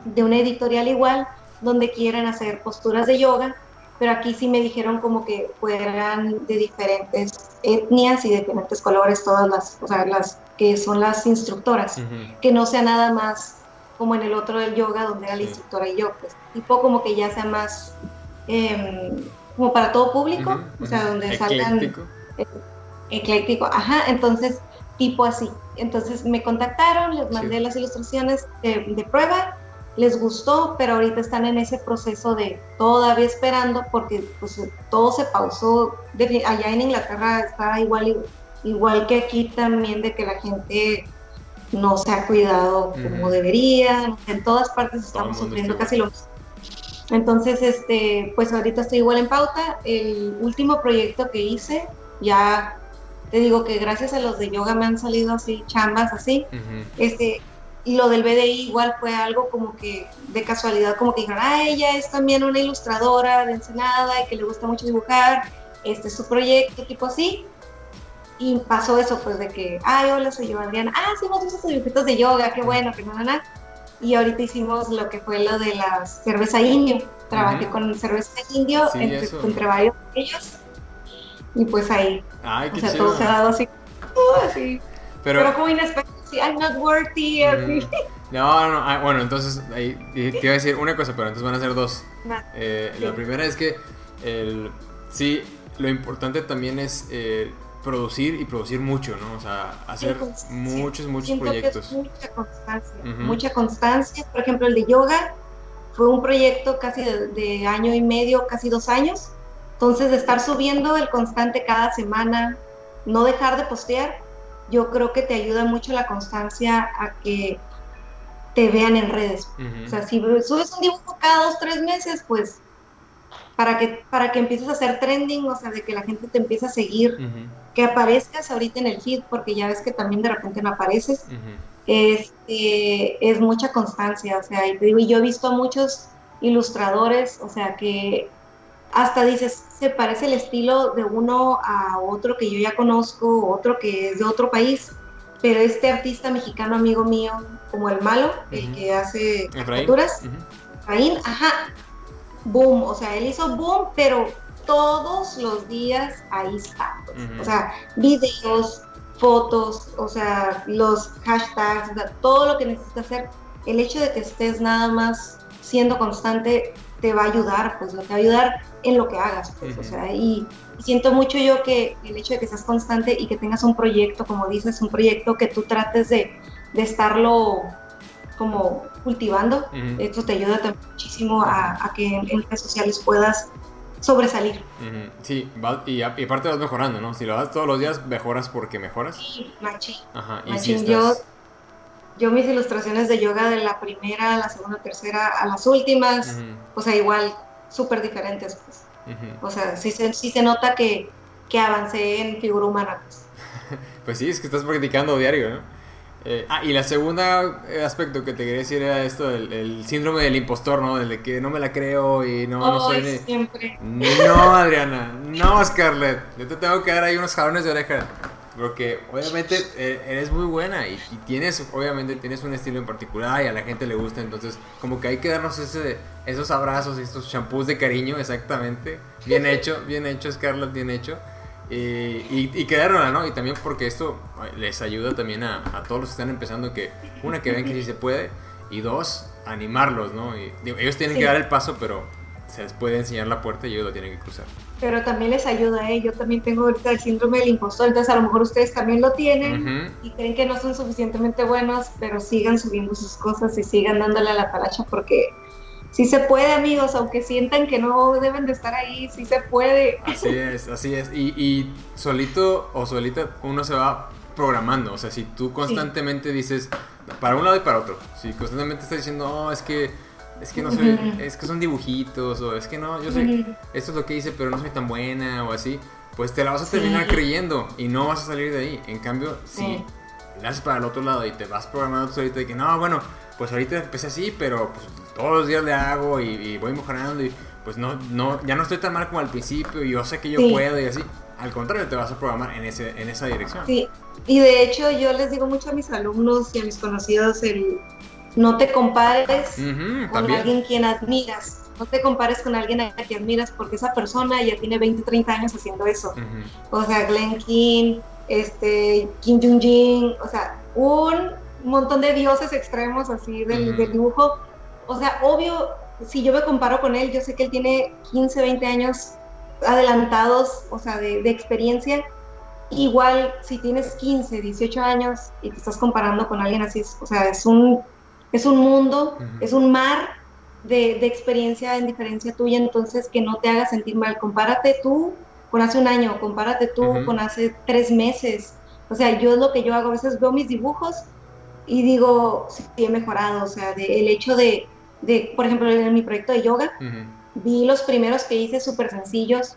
de una editorial igual, donde quieren hacer posturas de yoga pero aquí sí me dijeron como que fueran de diferentes etnias y de diferentes colores, todas las, o sea, las que son las instructoras, que no sea nada más como en el otro del yoga, donde era la instructora y yo, pues tipo como que ya sea más em, como para todo público, o sea, donde salgan... Eh, ecléctico, ajá, entonces tipo así. Entonces me contactaron, les mandé las ilustraciones de prueba les gustó, pero ahorita están en ese proceso de todavía esperando porque pues, todo se pausó. allá en Inglaterra está igual, igual que aquí también de que la gente no se ha cuidado como debería. En todas partes estamos sufriendo casi lo mismo. Entonces, este, pues ahorita estoy igual en pauta. El último proyecto que hice, ya te digo que gracias a los de yoga me han salido así chambas así. Este, y lo del BDI igual fue algo como que de casualidad, como que dijeron, ah, ella es también una ilustradora de Ensenada y que le gusta mucho dibujar, este es su proyecto, tipo así. y pasó eso, pues de que, ay, hola, soy yo, Adriana. Ah, sí, hemos visto dibujitos de yoga, qué bueno, que no, nada. Y ahorita hicimos lo que fue lo de la cerveza indio. Trabajé con cerveza indio entre, entre, varios de ellos. Y pues ahí. Ay, qué o sea, todo se ha dado así. Uh, así. Pero, Pero como inesperado, sí, I'm not worthy, así. No, no, ah, bueno, entonces ahí te iba a decir una cosa, pero entonces van a ser dos. Eh, la primera es que el, sí, lo importante también es eh, producir y producir mucho, ¿no? O sea, hacer muchos, muchos proyectos. mucha constancia, mucha constancia. Por ejemplo, el de yoga fue un proyecto casi de, año y medio, casi dos años. Entonces, de estar subiendo el constante cada semana, no dejar de postear, yo creo que te ayuda mucho la constancia a que te vean en redes. O sea, si subes un dibujo cada dos, tres meses, pues para que, para que empieces a hacer trending, o sea, de que la gente te empiece a seguir, que aparezcas ahorita en el feed, porque ya ves que también de repente no apareces, este, es mucha constancia, o sea, y te digo, yo he visto a muchos ilustradores, o sea, que hasta dices, se parece el estilo de uno a otro que yo ya conozco, otro que es de otro país, pero este artista mexicano amigo mío, como el malo, el que hace caricaturas, ajá, boom, o sea, él hizo boom, pero todos los días ahí está. Pues. O sea, videos, fotos, o sea, los hashtags, todo lo que necesitas hacer. El hecho de que estés nada más siendo constante te va a ayudar, pues, te va a ayudar en lo que hagas, pues, o sea, y, siento mucho yo que el hecho de que seas constante y que tengas un proyecto, como dices, un proyecto que tú trates de, de estarlo como cultivando, esto te ayuda también muchísimo a, que en, redes sociales puedas sobresalir. Sí, y, aparte vas mejorando, ¿no? Si lo das todos los días, mejoras porque mejoras. Sí, machi. Ajá, y yo, yo mis ilustraciones de yoga de la primera, la segunda, tercera, a las últimas, o sea, igual, súper diferentes, pues. O sea, sí se, sí se nota que, que avancé en figura humana, pues. pues sí, es que estás practicando diario, ¿no? Eh, ah, y la segunda eh, aspecto que te quería decir era esto, el, síndrome del impostor, ¿no? Del de que no me la creo y no, no soy... siempre. No, Adriana, no, Scarlett. Yo te tengo que dar ahí unos jalones de oreja. Porque obviamente eh, eres muy buena y, tienes, obviamente tienes un estilo en particular y a la gente le gusta, entonces como que hay que darnos ese, esos abrazos y estos champús de cariño, exactamente. Bien hecho, bien hecho, Scarlett, bien hecho. Eh, y, y ¿no? Y también porque esto les ayuda también a, todos los que están empezando que, una, que ven que sí se puede, y dos, animarlos, ¿no? Y, ellos tienen que dar el paso, pero se les puede enseñar la puerta y ellos lo tienen que cruzar. Pero también les ayuda, ¿eh? Yo también tengo ahorita el síndrome del impostor, entonces a lo mejor ustedes también lo tienen y creen que no son suficientemente buenos, pero sigan subiendo sus cosas y sigan dándole a la talacha porque sí se puede, amigos, aunque sientan que no deben de estar ahí, sí se puede. Así es, así es. Y, solito o solita uno se va programando. O sea, si tú constantemente dices para un lado y para otro, si constantemente estás diciendo, no, es que es que no soy, es que son dibujitos, o es que no, yo sé, esto es lo que hice, pero no soy tan buena, o así, pues te la vas a terminar creyendo y no vas a salir de ahí. En cambio, si le haces para el otro lado y te vas programando solito de que no, bueno, pues ahorita empecé así, pero pues todos los días le hago y, voy mejorando y pues no, no, ya no estoy tan mal como al principio y yo sé que yo puedo y así. Al contrario, te vas a programar en, ese, en esa dirección. Sí, y de hecho yo les digo mucho a mis alumnos y a mis conocidos el no te compares con alguien quien admiras. No te compares con alguien a quien admiras porque esa persona ya tiene 20, 30 años haciendo eso. O sea, Glenn King, este, Kim Jong-jin, o sea, un montón de dioses extremos así del, del dibujo o sea, obvio, si yo me comparo con él, yo sé que él tiene 15, 20 años adelantados, o sea, de, experiencia. Igual, si tienes 15, 18 años y te estás comparando con alguien así, o sea, es un, es un mundo, es un mar de, experiencia en diferencia tuya, entonces que no te haga sentir mal. Compárate tú con hace un año, compárate tú con hace tres meses. O sea, yo es lo que yo hago, a veces veo mis dibujos y digo, sí, he mejorado, o sea, de, el hecho de, de, por ejemplo, en mi proyecto de yoga, vi los primeros que hice súper sencillos,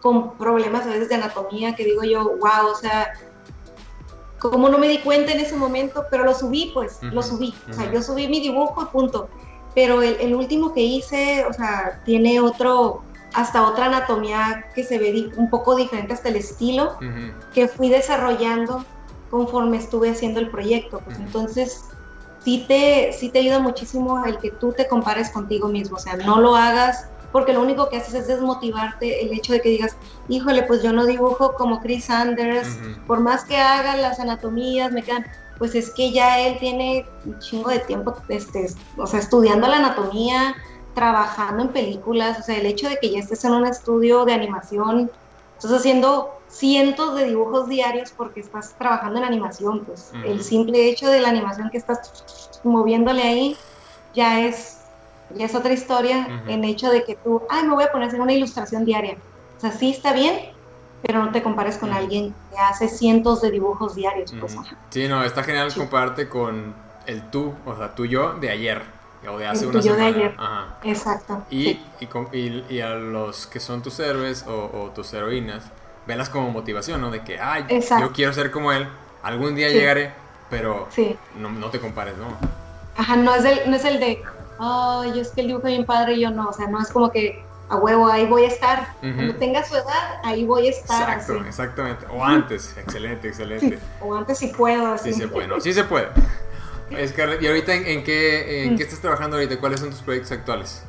con problemas a veces de anatomía, que digo yo, wow, o sea, como no me di cuenta en ese momento, pero lo subí, pues, lo subí. O sea, yo subí mi dibujo y punto. Pero el, último que hice, o sea, tiene otro, hasta otra anatomía que se ve un poco diferente hasta el estilo que fui desarrollando conforme estuve haciendo el proyecto. Pues entonces sí te, sí te ayuda muchísimo el que tú te compares contigo mismo, o sea, no lo hagas porque lo único que haces es desmotivarte el hecho de que digas, híjole, pues yo no dibujo como Chris Sanders, por más que haga las anatomías, me quedan, pues es que ya él tiene un chingo de tiempo, este, o sea, estudiando la anatomía, trabajando en películas, o sea, el hecho de que ya estés en un estudio de animación, estás haciendo cientos de dibujos diarios porque estás trabajando en animación, pues el simple hecho de la animación que estás moviéndole ahí ya es, ya es otra historia, en el hecho de que tú, ay, me voy a poner a hacer una ilustración diaria. O sea, sí está bien, pero no te compares con alguien que hace cientos de dibujos diarios. Pues, sí, no, está genial compararte con el tú, o sea, tú yo de ayer o de hace una semana. de ayer. Exacto. Y, y, a los que son tus héroes o, tus heroínas, velas como motivación, ¿no? De que, ay, yo quiero ser como él, algún día llegaré, pero no, no, te compares, ¿no? Ajá, no es el, no es el de, ay, yo es que el dibujo bien padre y yo no, o sea, no es como que a huevo, ahí voy a estar. Cuando tenga su edad, ahí voy a estar. Exacto, exactamente. O antes, excelente, excelente. O antes si puedo. Sí se puede, sí se puede. Scarlett, ¿y ahorita en, qué, en qué estás trabajando ahorita? ¿Cuáles son tus proyectos actuales?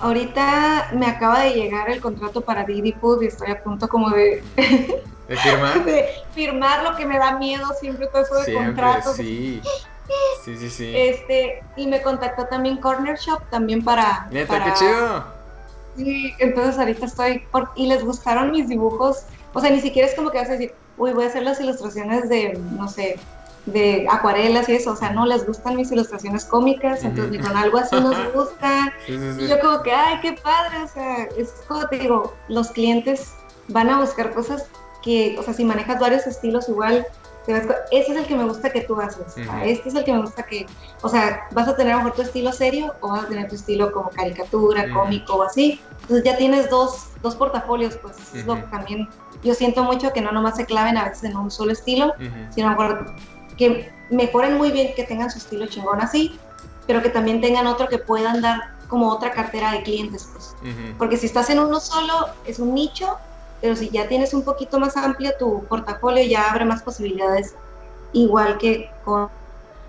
Ahorita me acaba de llegar el contrato para Didi Food y estoy a punto como de... ¿De firmar? De firmar lo que me da miedo siempre todo eso de contratos. Sí. Sí, sí, sí. Este, y me contactó también Corner Shop también para... Neta, qué chido. Sí, entonces ahorita estoy... y les gustaron mis dibujos. O sea, ni siquiera es como que vas a decir, uy, voy a hacer las ilustraciones de, no sé, de acuarelas y eso, o sea, no les gustan mis ilustraciones cómicas, entonces ni con algo así nos gusta. Y yo como que, ay, qué padre, o sea, es como te digo, los clientes van a buscar cosas que, o sea, si manejas varios estilos igual, ese es el que me gusta que tú haces, este es el que me gusta que, o sea, vas a tener a lo mejor tu estilo serio o vas a tener tu estilo como caricatura, cómico o así, entonces ya tienes dos, dos portafolios, pues es lo que también yo siento mucho que no nomás se claven a veces en un solo estilo, sino a lo mejor que mejoren muy bien, que tengan su estilo chingón así, pero que también tengan otro que puedan dar como otra cartera de clientes, pues. Porque si estás en uno solo, es un nicho, pero si ya tienes un poquito más amplio tu portafolio, ya abre más posibilidades, igual que con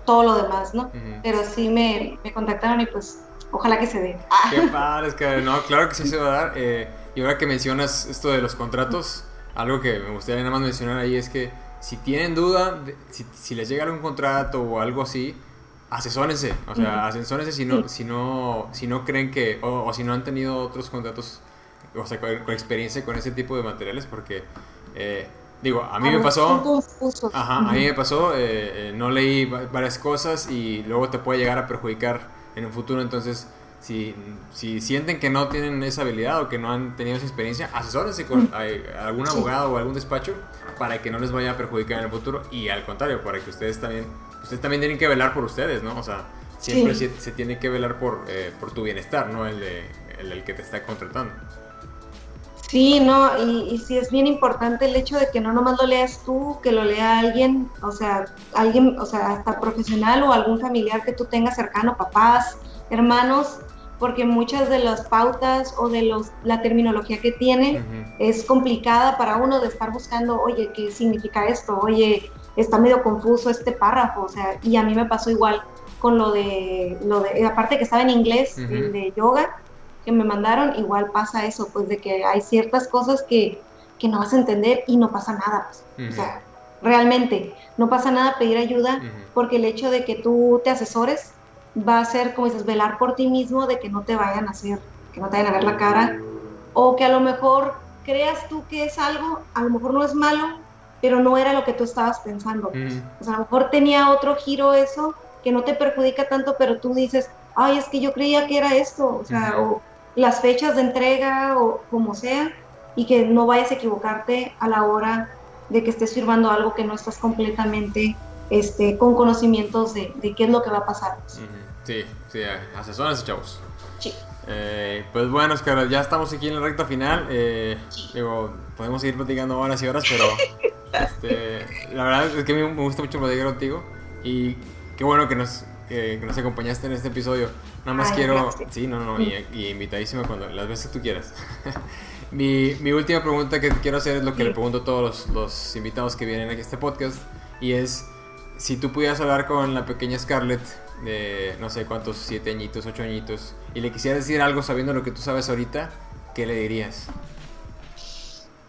todo lo demás, ¿no? Pero sí me, me, contactaron y pues ojalá que se dé. Qué padre, es que no, claro que sí se va a dar. Eh, y ahora que mencionas esto de los contratos, algo que me gustaría nada más mencionar ahí es que si tienen duda, si, les llega algún contrato o algo así, asesórense. O sea, asesórense si no, si no, si no creen que, o, si no han tenido otros contratos, o sea, con, experiencia con ese tipo de materiales, porque, eh, digo, a mí pasó, ajá, a mí me pasó, eh, eh, no leí varias cosas y luego te puede llegar a perjudicar en un futuro, entonces si, si sienten que no tienen esa habilidad o que no han tenido esa experiencia, asesórense con algún abogado o algún despacho para que no les vaya a perjudicar en el futuro y al contrario, para que ustedes también, ustedes también tienen que velar por ustedes, ¿no? O sea, siempre se, tiene que velar por, eh, por tu bienestar, ¿no? El, de, el, que te está contratando. Sí, no, y, y, sí es bien importante el hecho de que no nomás lo leas tú, que lo lea alguien, o sea, alguien, o sea, hasta profesional o algún familiar que tú tengas cercano, papás, hermanos, porque muchas de las pautas o de los, la terminología que tiene es complicada para uno de estar buscando, oye, ¿qué significa esto? Oye, está medio confuso este párrafo, o sea, y a mí me pasó igual con lo de, lo de aparte que estaba en inglés, el de yoga, que me mandaron, igual pasa eso, pues de que hay ciertas cosas que, que no vas a entender y no pasa nada, pues. o sea, realmente no pasa nada pedir ayuda, porque el hecho de que tú te asesores va a ser, como dices, velar por ti mismo de que no te vayan a hacer, que no te vayan a ver la cara, o que a lo mejor creas tú que es algo, a lo mejor no es malo, pero no era lo que tú estabas pensando. Mm. O sea, a lo mejor tenía otro giro eso, que no te perjudica tanto, pero tú dices, ay, es que yo creía que era esto, o sea, o las fechas de entrega, o como sea, y que no vayas a equivocarte a la hora de que estés firmando algo que no estás completamente este, con conocimientos de, qué es lo que va a pasar. Sí, sí, asesores, chavos. Sí. Eh, pues bueno, Oscar, ya estamos aquí en la recta final. Eh, digo, podemos seguir platicando horas y horas, pero este, la verdad es que me gusta mucho platicar contigo. Y qué bueno que nos que nos acompañaste en este episodio. Nada más quiero... Sí, no, no, y, y, invitadísima cuando las veces tú quieras. mi, mi, última pregunta que quiero hacer es lo que le pregunto a todos los, los invitados que vienen a este podcast y es si tú pudieras hablar con la pequeña Scarlett de no sé cuántos, siete añitos, ocho añitos, y le quisieras decir algo sabiendo lo que tú sabes ahorita, ¿qué le dirías?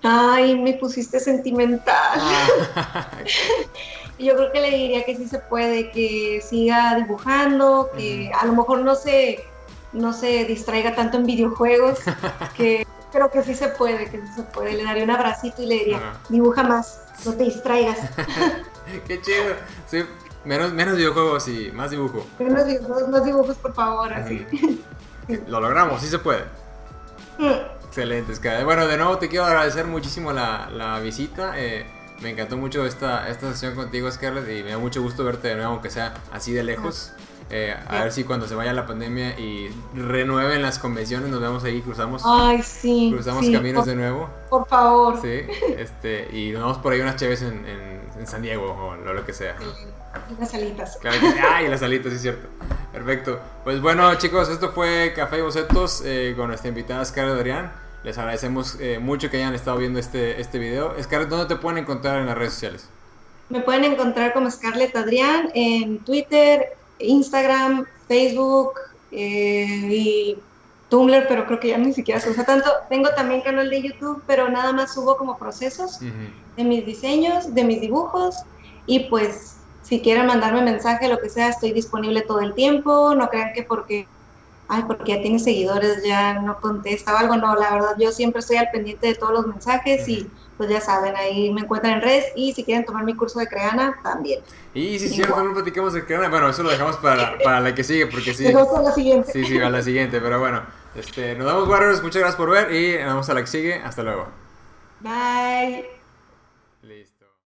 Ay, me pusiste sentimental. Ah. Yo creo que le diría que sí se puede, que siga dibujando, que a lo mejor no se, no se distraiga tanto en videojuegos, que creo que sí se puede, que sí se puede. Le daría un abracito y le diría, dibuja más, no te distraigas. Qué chido. Sí, menos, menos videojuegos y más dibujo. Menos dibujos, más dibujos, por favor, así. Lo logramos, sí se puede. Excelente, Sky. Bueno, de nuevo te quiero agradecer muchísimo la, la visita. Eh, me encantó mucho esta, esta sesión contigo, Scarlett, y me da mucho gusto verte de nuevo, aunque sea así de lejos. Eh, a ver si cuando se vaya la pandemia y renueven las convenciones nos vemos ahí, cruzamos, Ay, sí, cruzamos caminos de nuevo. Por favor. Sí, este, y nos vamos por ahí unas chaves en, en, San Diego o lo, que sea. Y las alitas. Claro que, ay, las alitas, sí es cierto. Perfecto. Pues bueno, chicos, esto fue Café y Bocetos eh, con nuestra invitada Scarlett Adrián. Les agradecemos eh, mucho que hayan estado viendo este, este video. Scarlett, ¿dónde te pueden encontrar en las redes sociales? Me pueden encontrar como Scarlett Adrián en Twitter, Instagram, Facebook eh, y Tumblr, pero creo que ya ni siquiera se usa tanto. Tengo también canal de YouTube, pero nada más subo como procesos de mis diseños, de mis dibujos y pues si quieren mandarme mensaje, lo que sea, estoy disponible todo el tiempo. No crean que porque, ay, porque ya tiene seguidores ya no contesta o algo. No, la verdad, yo siempre estoy al pendiente de todos los mensajes y pues ya saben, ahí me encuentran en redes y si quieren tomar mi curso de Creana, también. Y si cierto, no platicamos de Creana, bueno, eso lo dejamos para, para la que sigue, porque sí. A la siguiente. Sí, sí, a la siguiente, pero bueno, este, nos vemos, Warriors, muchas gracias por ver y nos vemos a la que sigue, hasta luego. Bye.